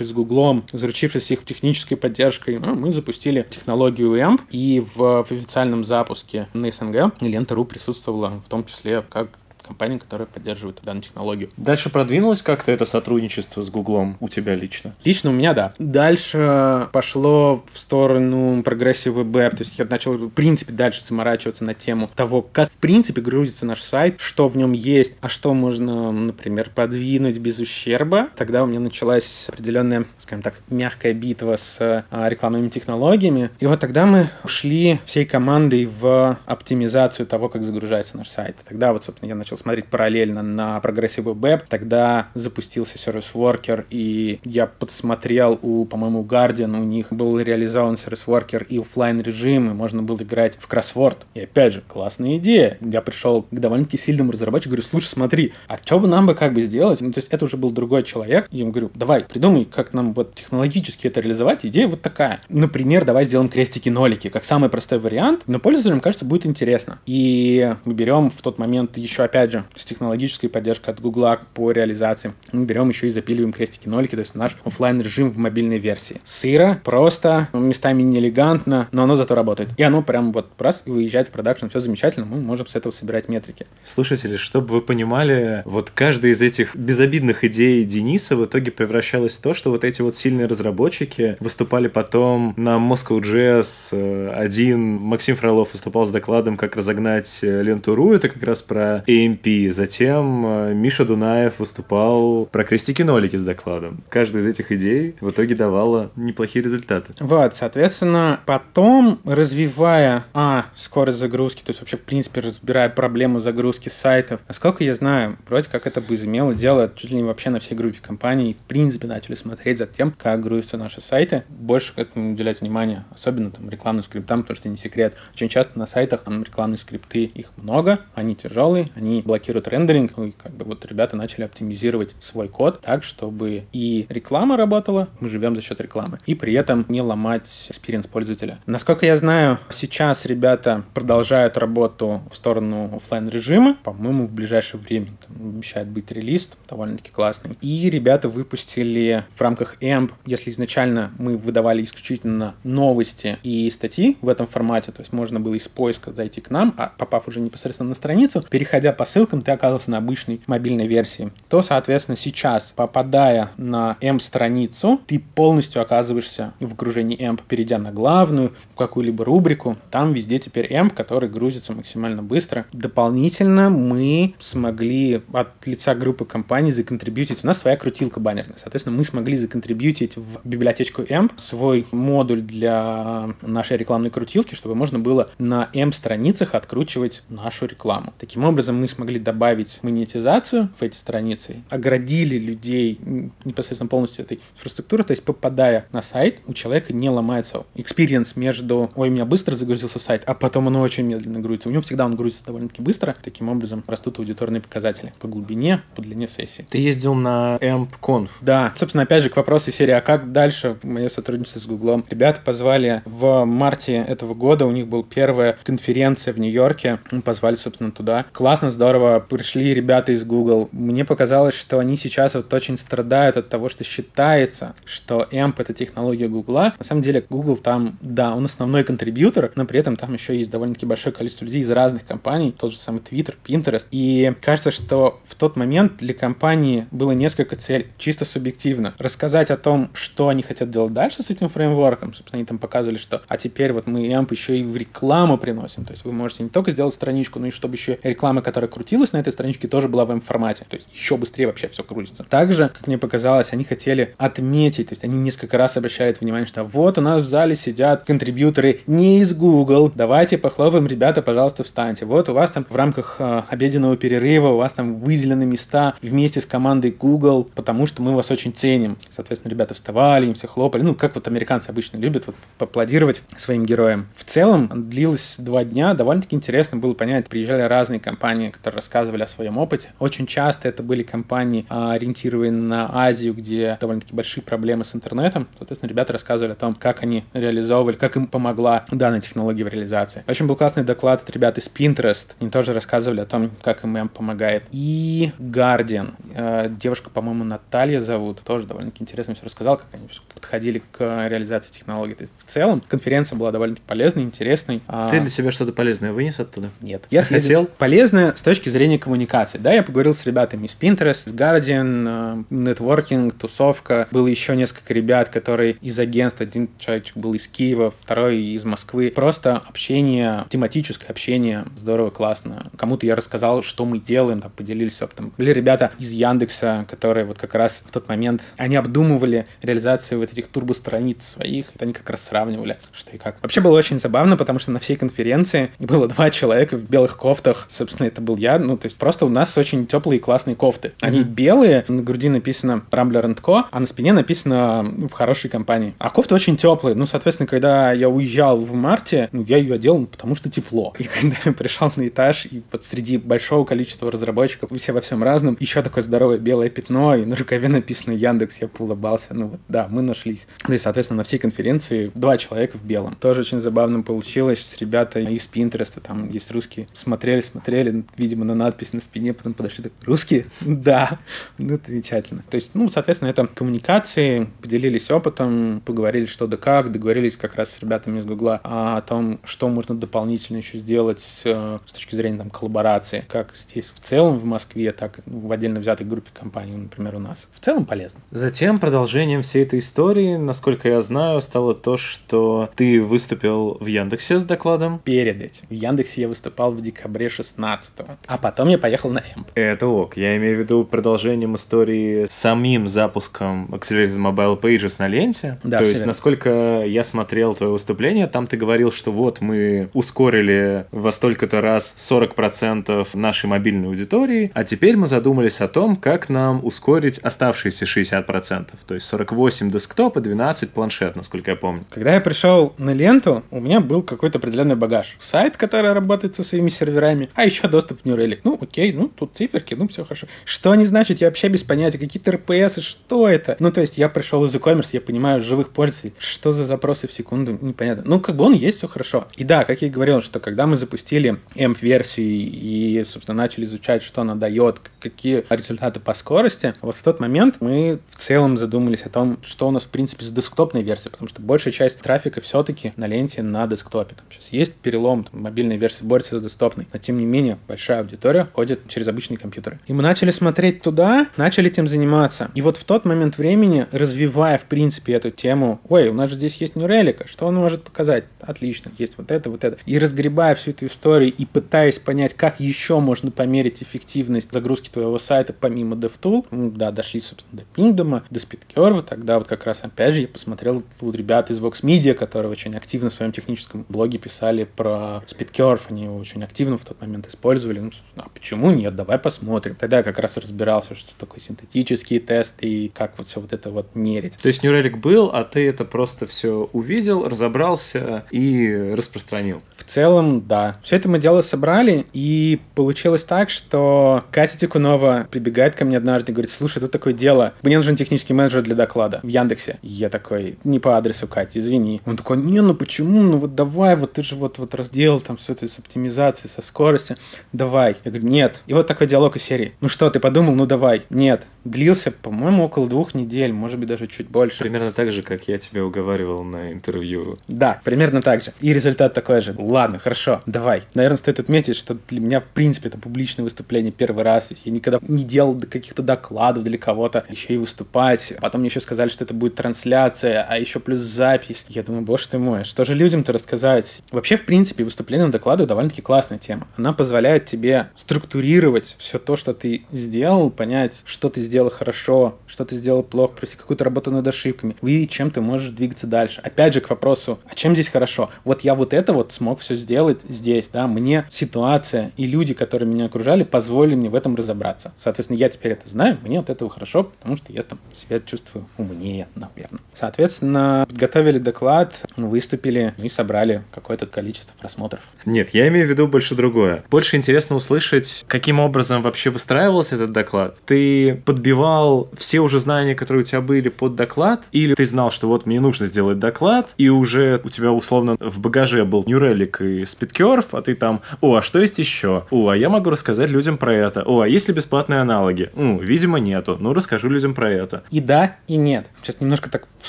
запартнерившись с Гуглом, заручившись их технической поддержкой, ну, мы запустили технологию AMP, и в, в официальном запуске на СНГ лента.ру присутствовала в том числе как компаний, которые поддерживают данную технологию. Дальше продвинулось как-то это сотрудничество с Гуглом у тебя лично? Лично у меня, да. Дальше пошло в сторону прогрессивного веб, то есть я начал, в принципе, дальше заморачиваться на тему того, как, в принципе, грузится наш сайт, что в нем есть, а что можно, например, подвинуть без ущерба. Тогда у меня началась определенная, скажем так, мягкая битва с а, рекламными технологиями. И вот тогда мы ушли всей командой в оптимизацию того, как загружается наш сайт. Тогда вот, собственно, я начал смотреть параллельно на Progressive Web. Тогда запустился Service Worker, и я подсмотрел у, по-моему, Guardian, у них был реализован Service Worker и офлайн режим, и можно было играть в кроссворд. И опять же, классная идея. Я пришел к довольно-таки сильному разработчику, говорю, слушай, смотри, а что бы нам бы как бы сделать? Ну, то есть это уже был другой человек. Я ему говорю, давай, придумай, как нам вот технологически это реализовать. Идея вот такая. Например, давай сделаем крестики-нолики, как самый простой вариант, но пользователям, кажется, будет интересно. И мы берем в тот момент еще, опять опять же, с технологической поддержкой от Гугла по реализации. Мы берем еще и запиливаем крестики-нолики, то есть наш офлайн режим в мобильной версии. Сыро, просто, местами не элегантно, но оно зато работает. И оно прям вот раз и выезжает в продакшн, все замечательно, мы можем с этого собирать метрики. Слушатели, чтобы вы понимали, вот каждая из этих безобидных идей Дениса в итоге превращалась в то, что вот эти вот сильные разработчики выступали потом на Moscow.js. Один Максим Фролов выступал с докладом, как разогнать ленту.ру, это как раз про AMP MP. Затем э, Миша Дунаев выступал про крестики-нолики с докладом. Каждая из этих идей в итоге давала неплохие результаты. Вот, соответственно, потом, развивая, а, скорость загрузки, то есть вообще, в принципе, разбирая проблему загрузки сайтов, насколько я знаю, вроде как это возымело дело чуть ли не вообще на всей группе компаний, в принципе, начали смотреть за тем, как грузятся наши сайты, больше к этому уделять внимание, особенно там рекламным скриптам, потому что не секрет. Очень часто на сайтах там рекламные скрипты, их много, они тяжелые, они блокирует рендеринг, и как бы вот ребята начали оптимизировать свой код так, чтобы и реклама работала, мы живем за счет рекламы, и при этом не ломать experience пользователя. Насколько я знаю, сейчас ребята продолжают работу в сторону офлайн режима, по-моему, в ближайшее время там, обещает быть релиз, довольно-таки классный. И ребята выпустили в рамках AMP, если изначально мы выдавали исключительно новости и статьи в этом формате, то есть можно было из поиска зайти к нам, а попав уже непосредственно на страницу, переходя по ссылкам, ты оказывался на обычной мобильной версии. То, соответственно, сейчас, попадая на M-страницу, ты полностью оказываешься в окружении AMP, перейдя на главную, в какую-либо рубрику. Там везде теперь AMP, который грузится максимально быстро. Дополнительно мы смогли от лица группы компаний законтрибьютить. У нас своя крутилка баннерная. Соответственно, мы смогли законтрибьютить в библиотечку AMP свой модуль для нашей рекламной крутилки, чтобы можно было на M-страницах откручивать нашу рекламу. Таким образом, мы смогли добавить монетизацию в эти страницы, оградили людей непосредственно полностью этой инфраструктуры, то есть попадая на сайт, у человека не ломается experience между «Ой, у меня быстро загрузился сайт», а потом он очень медленно грузится. У него всегда он грузится довольно-таки быстро. Таким образом, растут аудиторные показатели по глубине, по длине сессии. Ты ездил на AmpConf. Да. Собственно, опять же, к вопросу серии «А как дальше?» Мое сотрудничество с Гуглом. Ребята позвали в марте этого года, у них была первая конференция в Нью-Йорке. Мы позвали, собственно, туда. Классно, здорово. Пришли ребята из Google. Мне показалось, что они сейчас вот очень страдают от того, что считается, что AMP — это технология Гугла. На самом деле, Google там, да, он основной контрибьютор, но при этом там еще есть довольно-таки большое количество людей из разных компаний, тот же самый Twitter, Pinterest. И кажется, что в тот момент для компании было несколько целей, чисто субъективно. Рассказать о том, что они хотят делать дальше с этим фреймворком. Собственно, они там показывали, что а теперь вот мы AMP еще и в рекламу приносим. То есть вы можете не только сделать страничку, но и чтобы еще реклама, которая крутилась на этой страничке, тоже была в M-формате. То есть еще быстрее вообще все крутится. Также, как мне показалось, они хотели отметить, то есть они несколько раз обращают внимание, что вот у нас в зале сидят контрибьюторы не из Google, давайте похлопаем, ребята, пожалуйста, встаньте. Вот у вас там в рамках э, обеденного перерыва у вас там выделены места вместе с командой Google, потому что мы вас очень ценим. Соответственно, ребята вставали, им все хлопали. Ну, как вот американцы обычно любят вот поаплодировать своим героям. В целом, длилось два дня, довольно-таки интересно было понять, приезжали разные компании, которые рассказывали о своем опыте. Очень часто это были компании, а, ориентированные на Азию, где довольно-таки большие проблемы с интернетом. Соответственно, ребята рассказывали о том, как они реализовывали, как им помогла данная технология в реализации. Очень был классный доклад от ребят из Pinterest. Они тоже рассказывали о том, как им помогает. И Guardian. Э, девушка, по-моему, Наталья зовут. Тоже довольно-таки интересно все рассказал, как они подходили к реализации технологий. В целом, конференция была довольно-таки полезной, интересной. А Ты для себя что-то полезное вынес оттуда? Нет. Я хотел. Полезное с точки зрения коммуникации. Да, я поговорил с ребятами из Pinterest, Guardian, Networking, тусовка. Было еще несколько ребят, которые из агентства. Один человек был из Киева, второй из Москвы. Просто общение, тематическое общение. Здорово, классно. Кому-то я рассказал, что мы делаем, там, поделились опытом. Были ребята из Яндекса, которые вот как раз в тот момент, они обдумывали реализацию вот этих турбостраниц своих. Они как раз сравнивали, что и как. Вообще было очень забавно, потому что на всей конференции было два человека в белых кофтах. Собственно, это был я. Ну, то есть просто у нас очень теплые и классные кофты. Они mm-hmm. белые, на груди написано Rambler Co, а на спине написано ну, в хорошей компании. А кофты очень теплые. Ну, соответственно, когда я уезжал в марте, ну, я ее одел, потому что тепло. И когда я пришел на этаж, и вот среди большого количества разработчиков, все во всем разном, еще такое здоровое белое пятно, и на рукаве написано Яндекс, я поулыбался. Ну вот, да, мы нашлись. Ну и, соответственно, на всей конференции два человека в белом. Тоже очень забавно получилось. Ребята из Pinterest, там есть русские, смотрели, смотрели, видимо, на надпись на спине, потом подошли, так, русские? Да. Ну, это замечательно. То есть, ну, соответственно, это коммуникации, поделились опытом, поговорили что да как, договорились как раз с ребятами из Гугла о том, что можно дополнительно еще сделать э, с точки зрения там коллаборации, как здесь в целом в Москве, так и в отдельно взятой группе компаний, например, у нас. В целом полезно. Затем продолжением всей этой истории, насколько я знаю, стало то, что ты выступил в Яндексе с докладом. Перед этим. В Яндексе я выступал в декабре 16 а потом я поехал на Эмп. Это ок. Я имею в виду продолжением истории с самим запуском Accelerated Mobile Pages на ленте. Да, То есть, верно. насколько я смотрел твое выступление, там ты говорил, что вот мы ускорили во столько-то раз 40% нашей мобильной аудитории, а теперь мы задумались о том, как нам ускорить оставшиеся 60%. То есть 48 десктоп и 12 планшет, насколько я помню. Когда я пришел на ленту, у меня был какой-то определенный багаж. Сайт, который работает со своими серверами, а еще доступ в New Relic. Ну, окей, ну, тут циферки, ну, все хорошо. Что они значат, я вообще без понятия. Какие-то RPS, что это? Ну, то есть я пришел из e-commerce, я понимаю живых пользователей. Что за запросы в секунду? Непонятно. Ну, как бы он есть, все хорошо. И да, как я и говорил, что когда мы запустили AMP-версию и, собственно, начали изучать, что она дает, какие результаты по скорости, вот в тот момент мы в целом задумались о том, что у нас, в принципе, с десктопной версией, потому что большая часть трафика все-таки на ленте на десктопе. Там сейчас есть перелом, там, мобильная версия борется с десктопной, но тем не менее большая целевая аудитория ходит через обычные компьютеры. И мы начали смотреть туда, начали этим заниматься. И вот в тот момент времени, развивая, в принципе, эту тему, ой, у нас же здесь есть Relic, что он может показать? Отлично, есть вот это, вот это. И разгребая всю эту историю и пытаясь понять, как еще можно померить эффективность загрузки твоего сайта помимо DevTool, ну, да, дошли, собственно, до Pingdom, до SpeedCurve, тогда вот как раз, опять же, я посмотрел у ребят из Vox Media, которые очень активно в своем техническом блоге писали про SpeedCurve, они его очень активно в тот момент использовали. Ну, а почему нет? Давай посмотрим. Тогда я как раз разбирался, что такое синтетические тесты и как вот все вот это вот мерить. То есть Relic был, а ты это просто все увидел, разобрался и распространил. В целом, да. Все это мы дело собрали, и получилось так, что Катя Тикунова прибегает ко мне однажды и говорит, слушай, тут такое дело, мне нужен технический менеджер для доклада в Яндексе. Я такой, не по адресу Кати, извини. Он такой, не, ну почему, ну вот давай, вот ты же вот, вот разделал там все это с оптимизацией, со скоростью, давай. Я говорю, нет. И вот такой диалог из серии. Ну что, ты подумал, ну давай. Нет. Длился, по-моему, около двух недель, может быть, даже чуть больше. Примерно так же, как я тебя уговаривал на интервью. Да, примерно так же. И результат такой же. Ладно, хорошо, давай. Наверное, стоит отметить, что для меня, в принципе, это публичное выступление первый раз. Я никогда не делал каких-то докладов для кого-то, еще и выступать. Потом мне еще сказали, что это будет трансляция, а еще плюс запись. Я думаю, боже ты мой, что же людям-то рассказать? Вообще, в принципе, выступление на докладах довольно-таки классная тема. Она позволяет тебе структурировать все то, что ты сделал, понять, что ты сделал хорошо, что ты сделал плохо, провести какую-то работу над ошибками, выявить, чем ты можешь двигаться дальше. Опять же, к вопросу, а чем здесь хорошо? Вот я вот это вот смог все сделать здесь, да, мне ситуация и люди, которые меня окружали, позволили мне в этом разобраться. Соответственно, я теперь это знаю, мне от этого хорошо, потому что я там себя чувствую умнее, наверное. Соответственно, подготовили доклад, выступили ну и собрали какое-то количество просмотров. Нет, я имею в виду больше другое. Больше интересно услышать, каким образом вообще выстраивался этот доклад. Ты подбивал все уже знания, которые у тебя были под доклад, или ты знал, что вот мне нужно сделать доклад, и уже у тебя условно в багаже был Relic и SpeedCurve, а ты там, о, а что есть еще? О, а я могу рассказать людям про это. О, а есть ли бесплатные аналоги? Ну, видимо, нету. Ну, расскажу людям про это. И да, и нет. Сейчас немножко так в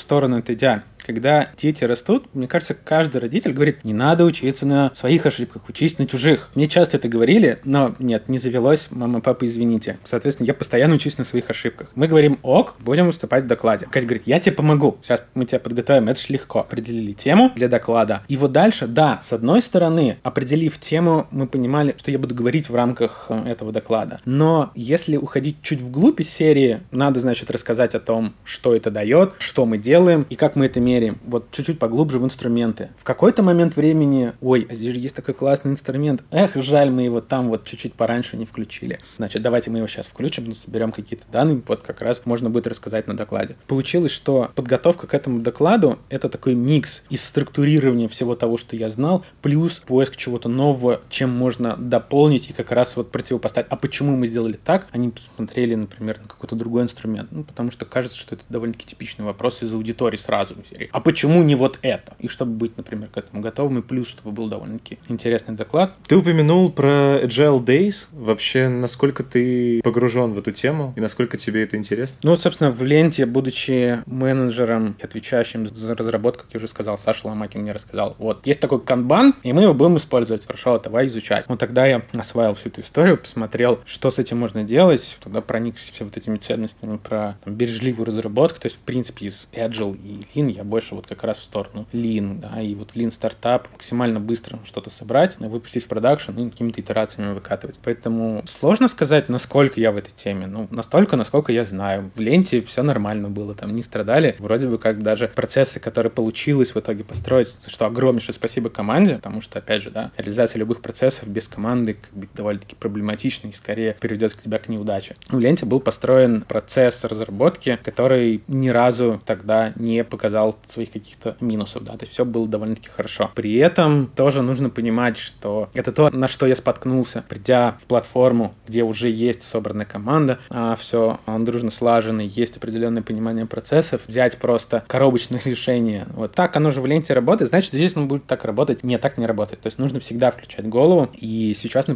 сторону это идя. Когда дети растут, мне кажется, каждый родитель говорит, не надо учиться на своих ошибках, учись на чужих. Мне часто это говорили, но нет, не завелось, мама, папа, извините. Соответственно, я постоянно учусь на своих ошибках. Мы говорим, ок, будем выступать в докладе. Катя говорит, я тебе помогу, сейчас мы тебя подготовим, это ж легко. Определили тему для доклада. И вот дальше, да, с одной стороны, определив тему, мы понимали, что я буду говорить в рамках э, этого доклада. Но если уходить чуть вглубь из серии, надо, значит, рассказать о том, что это дает, что мы делаем и как мы это меряем. Вот чуть-чуть поглубже в инструменты. В какой-то момент времени, ой, а здесь же есть такой классный инструмент. Эх, жаль, мы его там вот чуть-чуть пораньше не включили. Значит, давайте мы его сейчас включим, соберем какие-то данные, вот как раз можно будет рассказать на докладе. Получилось, что подготовка к этому докладу — это такой микс из структурирования всего того, что я знал, плюс поиск чего-то нового, чем можно дополнить и как раз вот противопоставить. А почему мы сделали так? Они посмотрели, например, на какой-то другой инструмент. Ну, потому что кажется, что это довольно-таки типичный вопрос из аудитории сразу в серии. А почему не вот это? И чтобы быть, например, к этому готовым, и плюс, чтобы был довольно-таки интересный доклад. Ты упомянул про Agile Days. Вообще, насколько ты погружен в эту тему и насколько тебе это интересно? Ну, собственно, в ленте, будучи менеджером, отвечающим за разработку, как я уже сказал, Саша Ломакин мне рассказал, вот, есть такой канбан, и мы его будем использовать. Хорошо, давай изучать. Вот тогда я осваивал всю эту историю, посмотрел, что с этим можно делать, тогда проникся все вот этими ценностями про там, бережливую разработку, то есть, в принципе, из Agile и Lean я больше вот как раз в сторону Lean, да, и вот в Lean стартап максимально быстро что-то собрать, выпустить в продакшн и какими-то итерациями выкатывать. Поэтому сложно сказать, насколько я в этой теме. Ну, настолько, насколько я знаю. В ленте все нормально было, там не страдали. Вроде бы как даже процессы, которые получилось в итоге построить, что огромнейшее спасибо команде, потому что, опять же, да, реализация любых процессов без команды как бы довольно-таки проблематична и скорее приведет к тебя к неудаче. В ленте был построен процесс разработки, который ни разу тогда не показал своих каких-то минусов, да, то есть все было довольно-таки хорошо. При этом тоже нужно понимать, что это то, на что я споткнулся, придя в платформу, где уже есть собранная команда, а все он дружно слаженный, есть определенное понимание процессов, взять просто коробочное решение, вот так оно же в ленте работает, значит, здесь он будет так работать, не так не работает. То есть нужно всегда включать голову, и сейчас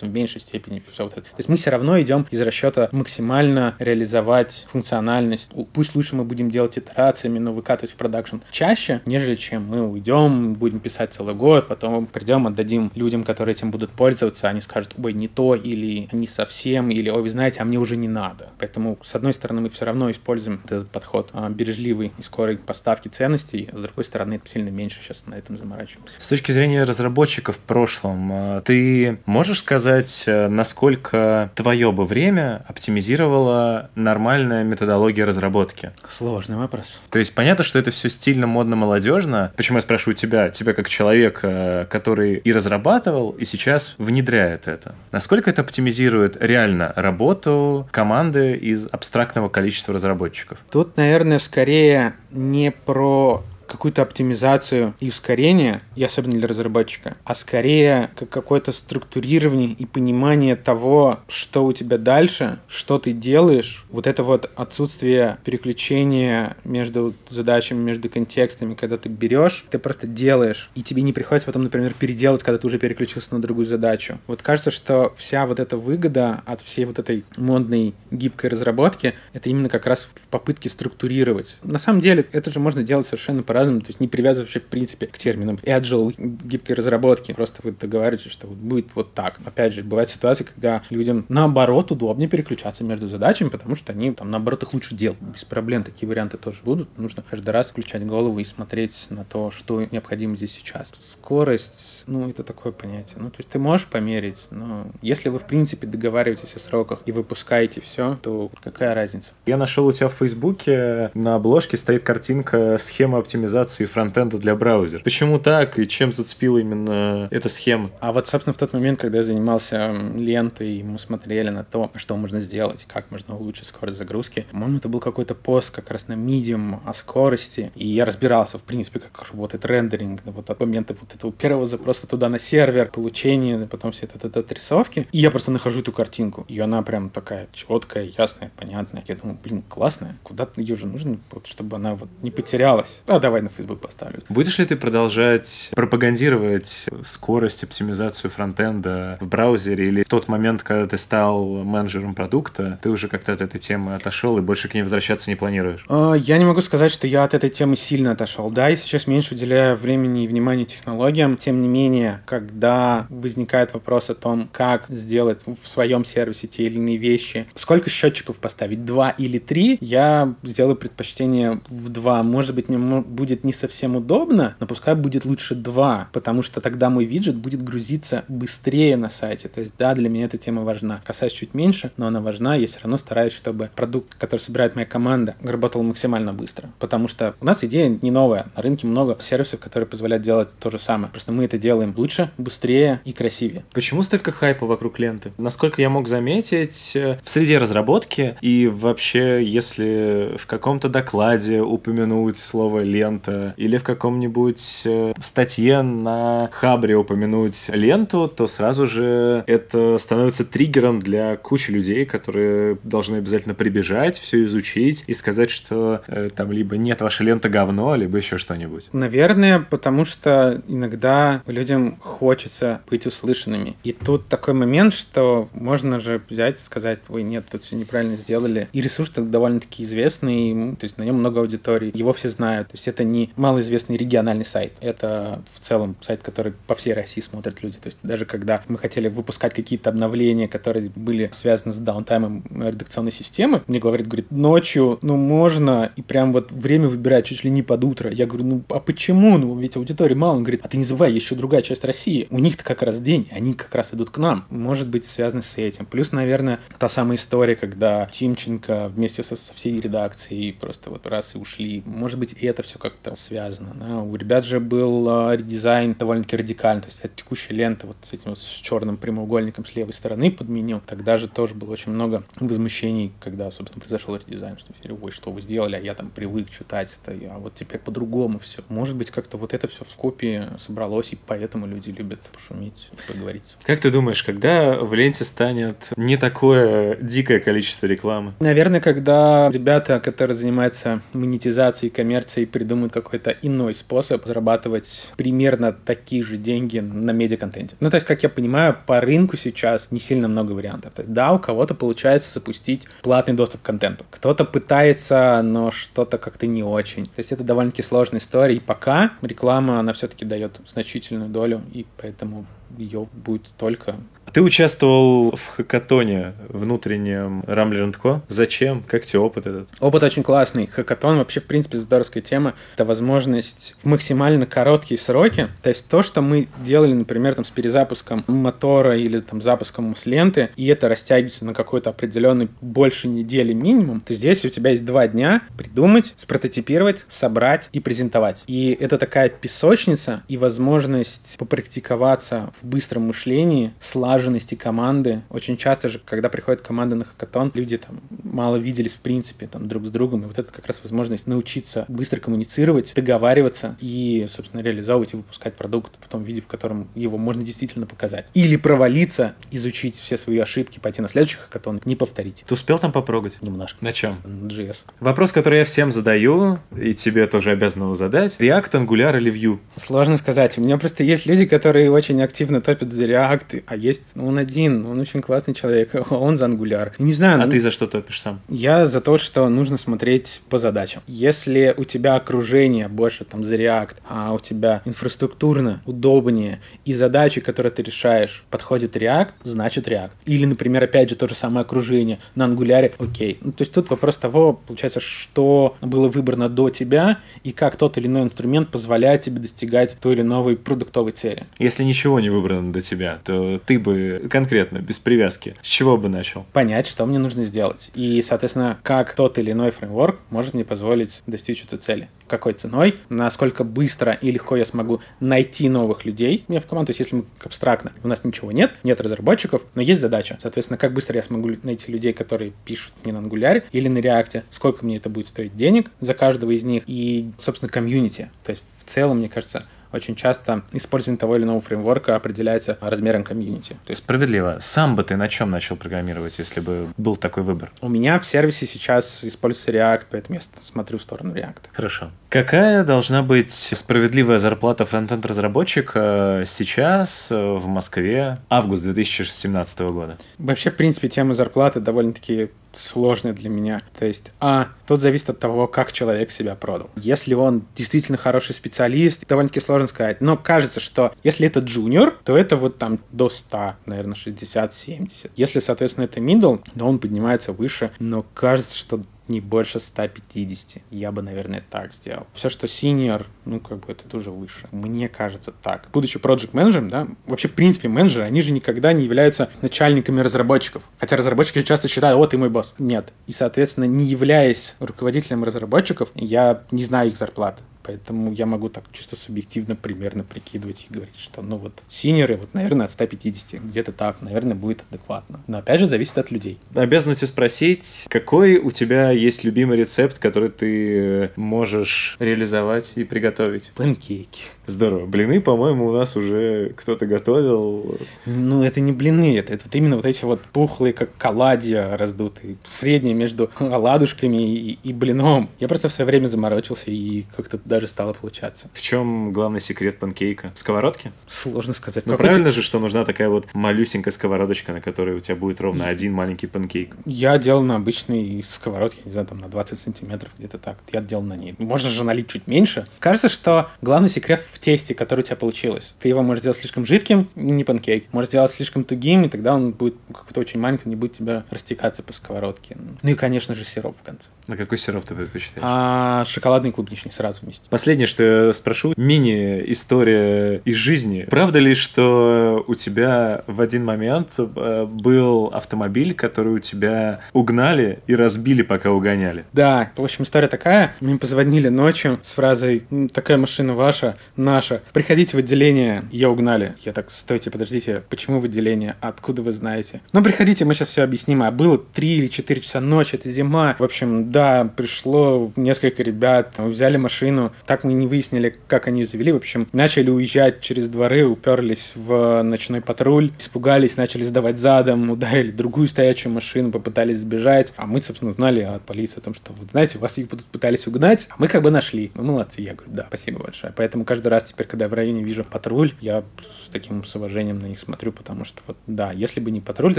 там, в меньшей степени все вот это. То есть мы все равно идем из расчета максимально реализовать функциональность. Пусть лучше мы будем делать итерациями, но выкатывать в продакшн продакшн чаще, нежели чем мы уйдем, будем писать целый год, потом придем, отдадим людям, которые этим будут пользоваться, они скажут, ой, не то, или не совсем, или, ой, вы знаете, а мне уже не надо. Поэтому, с одной стороны, мы все равно используем этот подход а, бережливый и скорой поставки ценностей, а с другой стороны, сильно меньше сейчас на этом заморачиваемся. С точки зрения разработчиков в прошлом, а, ты можешь сказать, э, насколько твое бы время оптимизировала нормальная методология разработки? Сложный вопрос. То есть понятно, что это все стильно, модно, молодежно. Почему я спрашиваю тебя, тебя как человека, который и разрабатывал, и сейчас внедряет это? Насколько это оптимизирует реально работу команды из абстрактного количества разработчиков? Тут, наверное, скорее не про какую-то оптимизацию и ускорение, и особенно для разработчика, а скорее как какое-то структурирование и понимание того, что у тебя дальше, что ты делаешь, вот это вот отсутствие переключения между задачами, между контекстами, когда ты берешь, ты просто делаешь, и тебе не приходится потом, например, переделать, когда ты уже переключился на другую задачу. Вот кажется, что вся вот эта выгода от всей вот этой модной гибкой разработки, это именно как раз в попытке структурировать. На самом деле, это же можно делать совершенно по по-разному, то есть не привязываясь, в принципе, к терминам agile, гибкой разработки. Просто вы договариваетесь, что будет вот так. Опять же, бывают ситуации, когда людям наоборот удобнее переключаться между задачами, потому что они там наоборот их лучше делают. Без проблем такие варианты тоже будут. Нужно каждый раз включать голову и смотреть на то, что необходимо здесь сейчас. Скорость, ну, это такое понятие. Ну, то есть ты можешь померить, но если вы, в принципе, договариваетесь о сроках и выпускаете все, то какая разница? Я нашел у тебя в Фейсбуке на обложке стоит картинка схема оптимизации оптимизации фронтенда для браузера. Почему так и чем зацепила именно эта схема? А вот, собственно, в тот момент, когда я занимался лентой, мы смотрели на то, что можно сделать, как можно улучшить скорость загрузки. По-моему, это был какой-то пост как раз на Medium о скорости, и я разбирался, в принципе, как работает рендеринг, вот от момента вот этого первого запроса туда на сервер, получения, потом все это, это отрисовки. И я просто нахожу эту картинку, и она прям такая четкая, ясная, понятная. Я думаю, блин, классная, куда-то ее же нужно, вот, чтобы она вот не потерялась. А, давай на Facebook поставлю. Будешь ли ты продолжать пропагандировать скорость, оптимизацию фронтенда в браузере или в тот момент, когда ты стал менеджером продукта, ты уже как-то от этой темы отошел и больше к ней возвращаться не планируешь? А, я не могу сказать, что я от этой темы сильно отошел. Да, и сейчас меньше уделяю времени и внимания технологиям. Тем не менее, когда возникает вопрос о том, как сделать в своем сервисе те или иные вещи, сколько счетчиков поставить, два или три, я сделаю предпочтение в два. Может быть, мне будет не совсем удобно, но пускай будет лучше два, потому что тогда мой виджет будет грузиться быстрее на сайте. То есть, да, для меня эта тема важна. Касаясь чуть меньше, но она важна. Я все равно стараюсь, чтобы продукт, который собирает моя команда, работал максимально быстро. Потому что у нас идея не новая. На рынке много сервисов, которые позволяют делать то же самое. Просто мы это делаем лучше, быстрее и красивее. Почему столько хайпа вокруг ленты? Насколько я мог заметить, э, в среде разработки и вообще, если в каком-то докладе упомянуть слово лента или в каком-нибудь э, статье на Хабре упомянуть ленту, то сразу же это становится триггером для кучи людей, которые должны обязательно прибежать, все изучить и сказать, что э, там либо нет, ваша лента говно, либо еще что-нибудь. Наверное, потому что иногда людям хочется быть услышанными. И тут такой момент, что можно же взять и сказать, ой, нет, тут все неправильно сделали. И ресурс довольно-таки известный, то есть на нем много аудитории, его все знают. То есть это не малоизвестный региональный сайт. Это в целом сайт, который по всей России смотрят люди. То есть даже когда мы хотели выпускать какие-то обновления, которые были связаны с даунтаймом редакционной системы, мне говорит, говорит, ночью, ну, можно, и прям вот время выбирать чуть ли не под утро. Я говорю, ну, а почему? Ну, ведь аудитории мало. Он говорит, а ты не забывай, еще другая часть России. У них-то как раз день, они как раз идут к нам. Может быть, связано с этим. Плюс, наверное, та самая история, когда Тимченко вместе со, со всей редакцией просто вот раз и ушли. Может быть, и это все как-то связано. Да? У ребят же был э, редизайн довольно-таки радикальный. То есть это текущая лента вот с этим вот, с черным прямоугольником с левой стороны подменил. Тогда же тоже было очень много возмущений, когда, собственно, произошел редизайн, что все, ой, что вы сделали, а я там привык читать это, а вот теперь по-другому все. Может быть, как-то вот это все в скопе собралось, и поэтому люди любят пошуметь поговорить. Как ты думаешь, когда в ленте станет не такое дикое количество рекламы? Наверное, когда ребята, которые занимаются монетизацией, коммерцией, придумают придумают какой-то иной способ зарабатывать примерно такие же деньги на медиаконтенте. Ну, то есть, как я понимаю, по рынку сейчас не сильно много вариантов. То есть, да, у кого-то получается запустить платный доступ к контенту. Кто-то пытается, но что-то как-то не очень. То есть, это довольно-таки сложная история. И пока реклама, она все-таки дает значительную долю, и поэтому ее будет только ты участвовал в хакатоне внутреннем Co. Зачем? Как тебе опыт этот? Опыт очень классный. Хакатон вообще, в принципе, здоровская тема. Это возможность в максимально короткие сроки. То есть то, что мы делали, например, там, с перезапуском мотора или там запуском с ленты, и это растягивается на какой-то определенный больше недели минимум, то здесь у тебя есть два дня придумать, спрототипировать, собрать и презентовать. И это такая песочница и возможность попрактиковаться в быстром мышлении, слаженно слаженности команды. Очень часто же, когда приходят команды на хакатон, люди там мало виделись в принципе там друг с другом, и вот это как раз возможность научиться быстро коммуницировать, договариваться и, собственно, реализовывать и выпускать продукт в том виде, в котором его можно действительно показать. Или провалиться, изучить все свои ошибки, пойти на следующий хакатон, не повторить. Ты успел там попробовать? Немножко. На чем? JS. Вопрос, который я всем задаю, и тебе тоже обязан его задать. React, Angular или Vue? Сложно сказать. У меня просто есть люди, которые очень активно топят за React, а есть ну, он один, он очень классный человек, он за Angular. Не знаю. А ну, ты за что топишь сам? Я за то, что нужно смотреть по задачам. Если у тебя окружение больше там за React, а у тебя инфраструктурно удобнее, и задачи, которые ты решаешь, подходит React, значит React. Или, например, опять же, то же самое окружение на Angular, окей. Ну, то есть тут вопрос того, получается, что было выбрано до тебя, и как тот или иной инструмент позволяет тебе достигать той или иной продуктовой цели. Если ничего не выбрано до тебя, то ты бы конкретно, без привязки, с чего бы начал? Понять, что мне нужно сделать. И, соответственно, как тот или иной фреймворк может мне позволить достичь этой цели. Какой ценой, насколько быстро и легко я смогу найти новых людей мне в команду. То есть, если мы абстрактно, у нас ничего нет, нет разработчиков, но есть задача. Соответственно, как быстро я смогу найти людей, которые пишут не на Angular или на React, сколько мне это будет стоить денег за каждого из них и, собственно, комьюнити. То есть, в целом, мне кажется, очень часто использование того или иного фреймворка определяется размером комьюнити. То есть... Справедливо. Сам бы ты на чем начал программировать, если бы был такой выбор? У меня в сервисе сейчас используется React, поэтому я смотрю в сторону React. Хорошо. Какая должна быть справедливая зарплата фронтенд разработчика сейчас э, в Москве август 2017 года? Вообще, в принципе, тема зарплаты довольно-таки сложный для меня. То есть, а, тут зависит от того, как человек себя продал. Если он действительно хороший специалист, довольно-таки сложно сказать. Но кажется, что если это джуниор, то это вот там до 100, наверное, 60-70. Если, соответственно, это middle, то он поднимается выше. Но кажется, что не больше 150. Я бы, наверное, так сделал. Все, что senior, ну, как бы это тоже выше. Мне кажется так. Будучи project менеджером, да, вообще, в принципе, менеджеры, они же никогда не являются начальниками разработчиков. Хотя разработчики часто считают, вот, ты мой босс. Нет. И, соответственно, не являясь руководителем разработчиков, я не знаю их зарплаты. Поэтому я могу так чисто субъективно примерно прикидывать и говорить, что ну вот синеры, вот, наверное, от 150, где-то так, наверное, будет адекватно. Но опять же, зависит от людей. Обязан тебя спросить, какой у тебя есть любимый рецепт, который ты можешь реализовать и приготовить? Панкейки. Здорово. Блины, по-моему, у нас уже кто-то готовил. Ну, это не блины, это, это именно вот эти вот пухлые, как оладья раздутые. Средние между оладушками и, и блином. Я просто в свое время заморочился и как-то даже стало получаться. В чем главный секрет панкейка? Сковородки? Сложно сказать. Ну, правильно же, что нужна такая вот малюсенькая сковородочка, на которой у тебя будет ровно один маленький панкейк. Я делал на обычной сковородке, не знаю, там на 20 сантиметров, где-то так. Я делал на ней. Можно же налить чуть меньше. Кажется, что главный секрет в тесте, который у тебя получилось. Ты его можешь сделать слишком жидким, не панкейк. Можешь сделать слишком тугим, и тогда он будет какой-то очень маленький, не будет тебя растекаться по сковородке. Ну и, конечно же, сироп в конце. А какой сироп ты предпочитаешь? А, шоколадный клубничный сразу вместе. Последнее, что я спрошу, мини-история из жизни. Правда ли, что у тебя в один момент э, был автомобиль, который у тебя угнали и разбили, пока угоняли? Да, в общем, история такая. Мне позвонили ночью с фразой «Такая машина ваша, наша. Приходите в отделение, ее угнали». Я так, стойте, подождите, почему в отделение? Откуда вы знаете? Ну, приходите, мы сейчас все объясним. А было 3 или 4 часа ночи, это зима. В общем, да, пришло несколько ребят, взяли машину, так мы не выяснили, как они ее завели. В общем, начали уезжать через дворы, уперлись в ночной патруль, испугались, начали сдавать задом, ударили другую стоячую машину, попытались сбежать. А мы, собственно, знали от полиции о том, что, вот, знаете, вас их будут пытались угнать, а мы как бы нашли. Мы молодцы. Я говорю, да, спасибо большое. Поэтому каждый раз теперь, когда я в районе вижу патруль, я с таким с уважением на них смотрю, потому что вот, да, если бы не патруль, то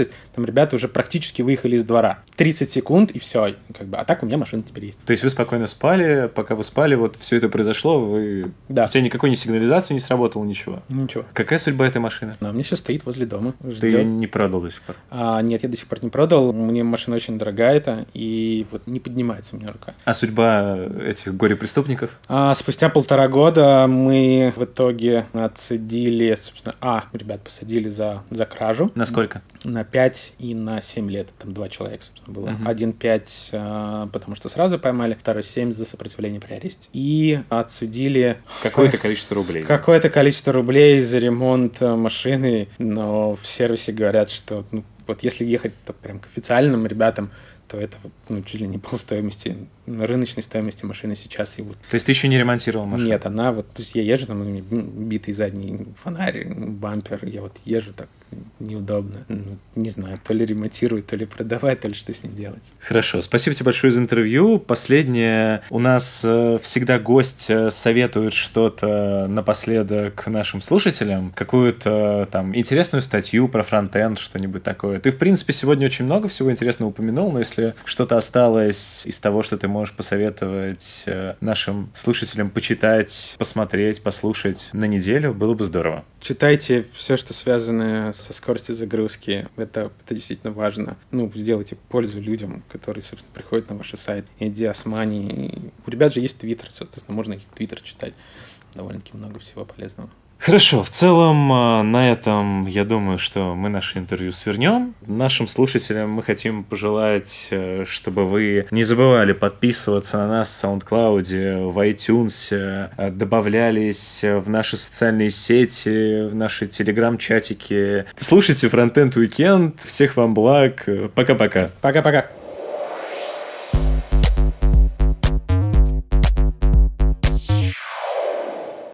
есть там ребята уже практически выехали из двора. 30 секунд и все, как бы, а так у меня машина теперь есть. То есть вы спокойно спали, пока вы спали, вот все это произошло, вы... Да. У тебя никакой ни сигнализации не сработало, ничего. Ничего. Какая судьба этой машины? Она у меня сейчас стоит возле дома. Ты ждет. ее не продал до сих пор. А, нет, я до сих пор не продал. Мне машина очень дорогая это, и вот не поднимается у меня рука. А судьба этих горе-преступников? А спустя полтора года мы в итоге отсудили, собственно, а, ребят посадили за, за кражу. Насколько? На 5 и на 7 лет. Там два человека, собственно, было. Мгм. Один 5, а, потому что сразу поймали, второй 7 за сопротивление при аресте. И отсудили Какое-то количество рублей. какое-то количество рублей за ремонт э, машины, но в сервисе говорят, что ну, вот если ехать то прям к официальным ребятам, то это вот, ну, чуть ли не пол стоимости, рыночной стоимости машины сейчас. И вот То есть ты еще не ремонтировал машину? нет, она вот, то есть я езжу, там у меня битый задний фонарь, бампер, я вот езжу так неудобно. Ну, не знаю, то ли ремонтировать, то ли продавать, то ли что с ней делать. Хорошо, спасибо тебе большое за интервью. Последнее, у нас э, всегда гость э, советует что-то напоследок нашим слушателям, какую-то там интересную статью про фронтенд, что-нибудь такое. Ты, в принципе, сегодня очень много всего интересного упомянул, но если что-то осталось из того, что ты можешь посоветовать э, нашим слушателям почитать, посмотреть, послушать на неделю, было бы здорово. Читайте все, что связано со скоростью загрузки. Это, это действительно важно. Ну, сделайте пользу людям, которые, собственно, приходят на ваш сайт. И Диасмани. У ребят же есть твиттер, соответственно, можно их твиттер читать. Довольно-таки много всего полезного. Хорошо, в целом э, на этом я думаю, что мы наше интервью свернем. Нашим слушателям мы хотим пожелать, э, чтобы вы не забывали подписываться на нас в SoundCloud, в iTunes, э, добавлялись в наши социальные сети, в наши телеграм-чатики. Слушайте Frontend Weekend. Всех вам благ. Пока-пока. Пока-пока.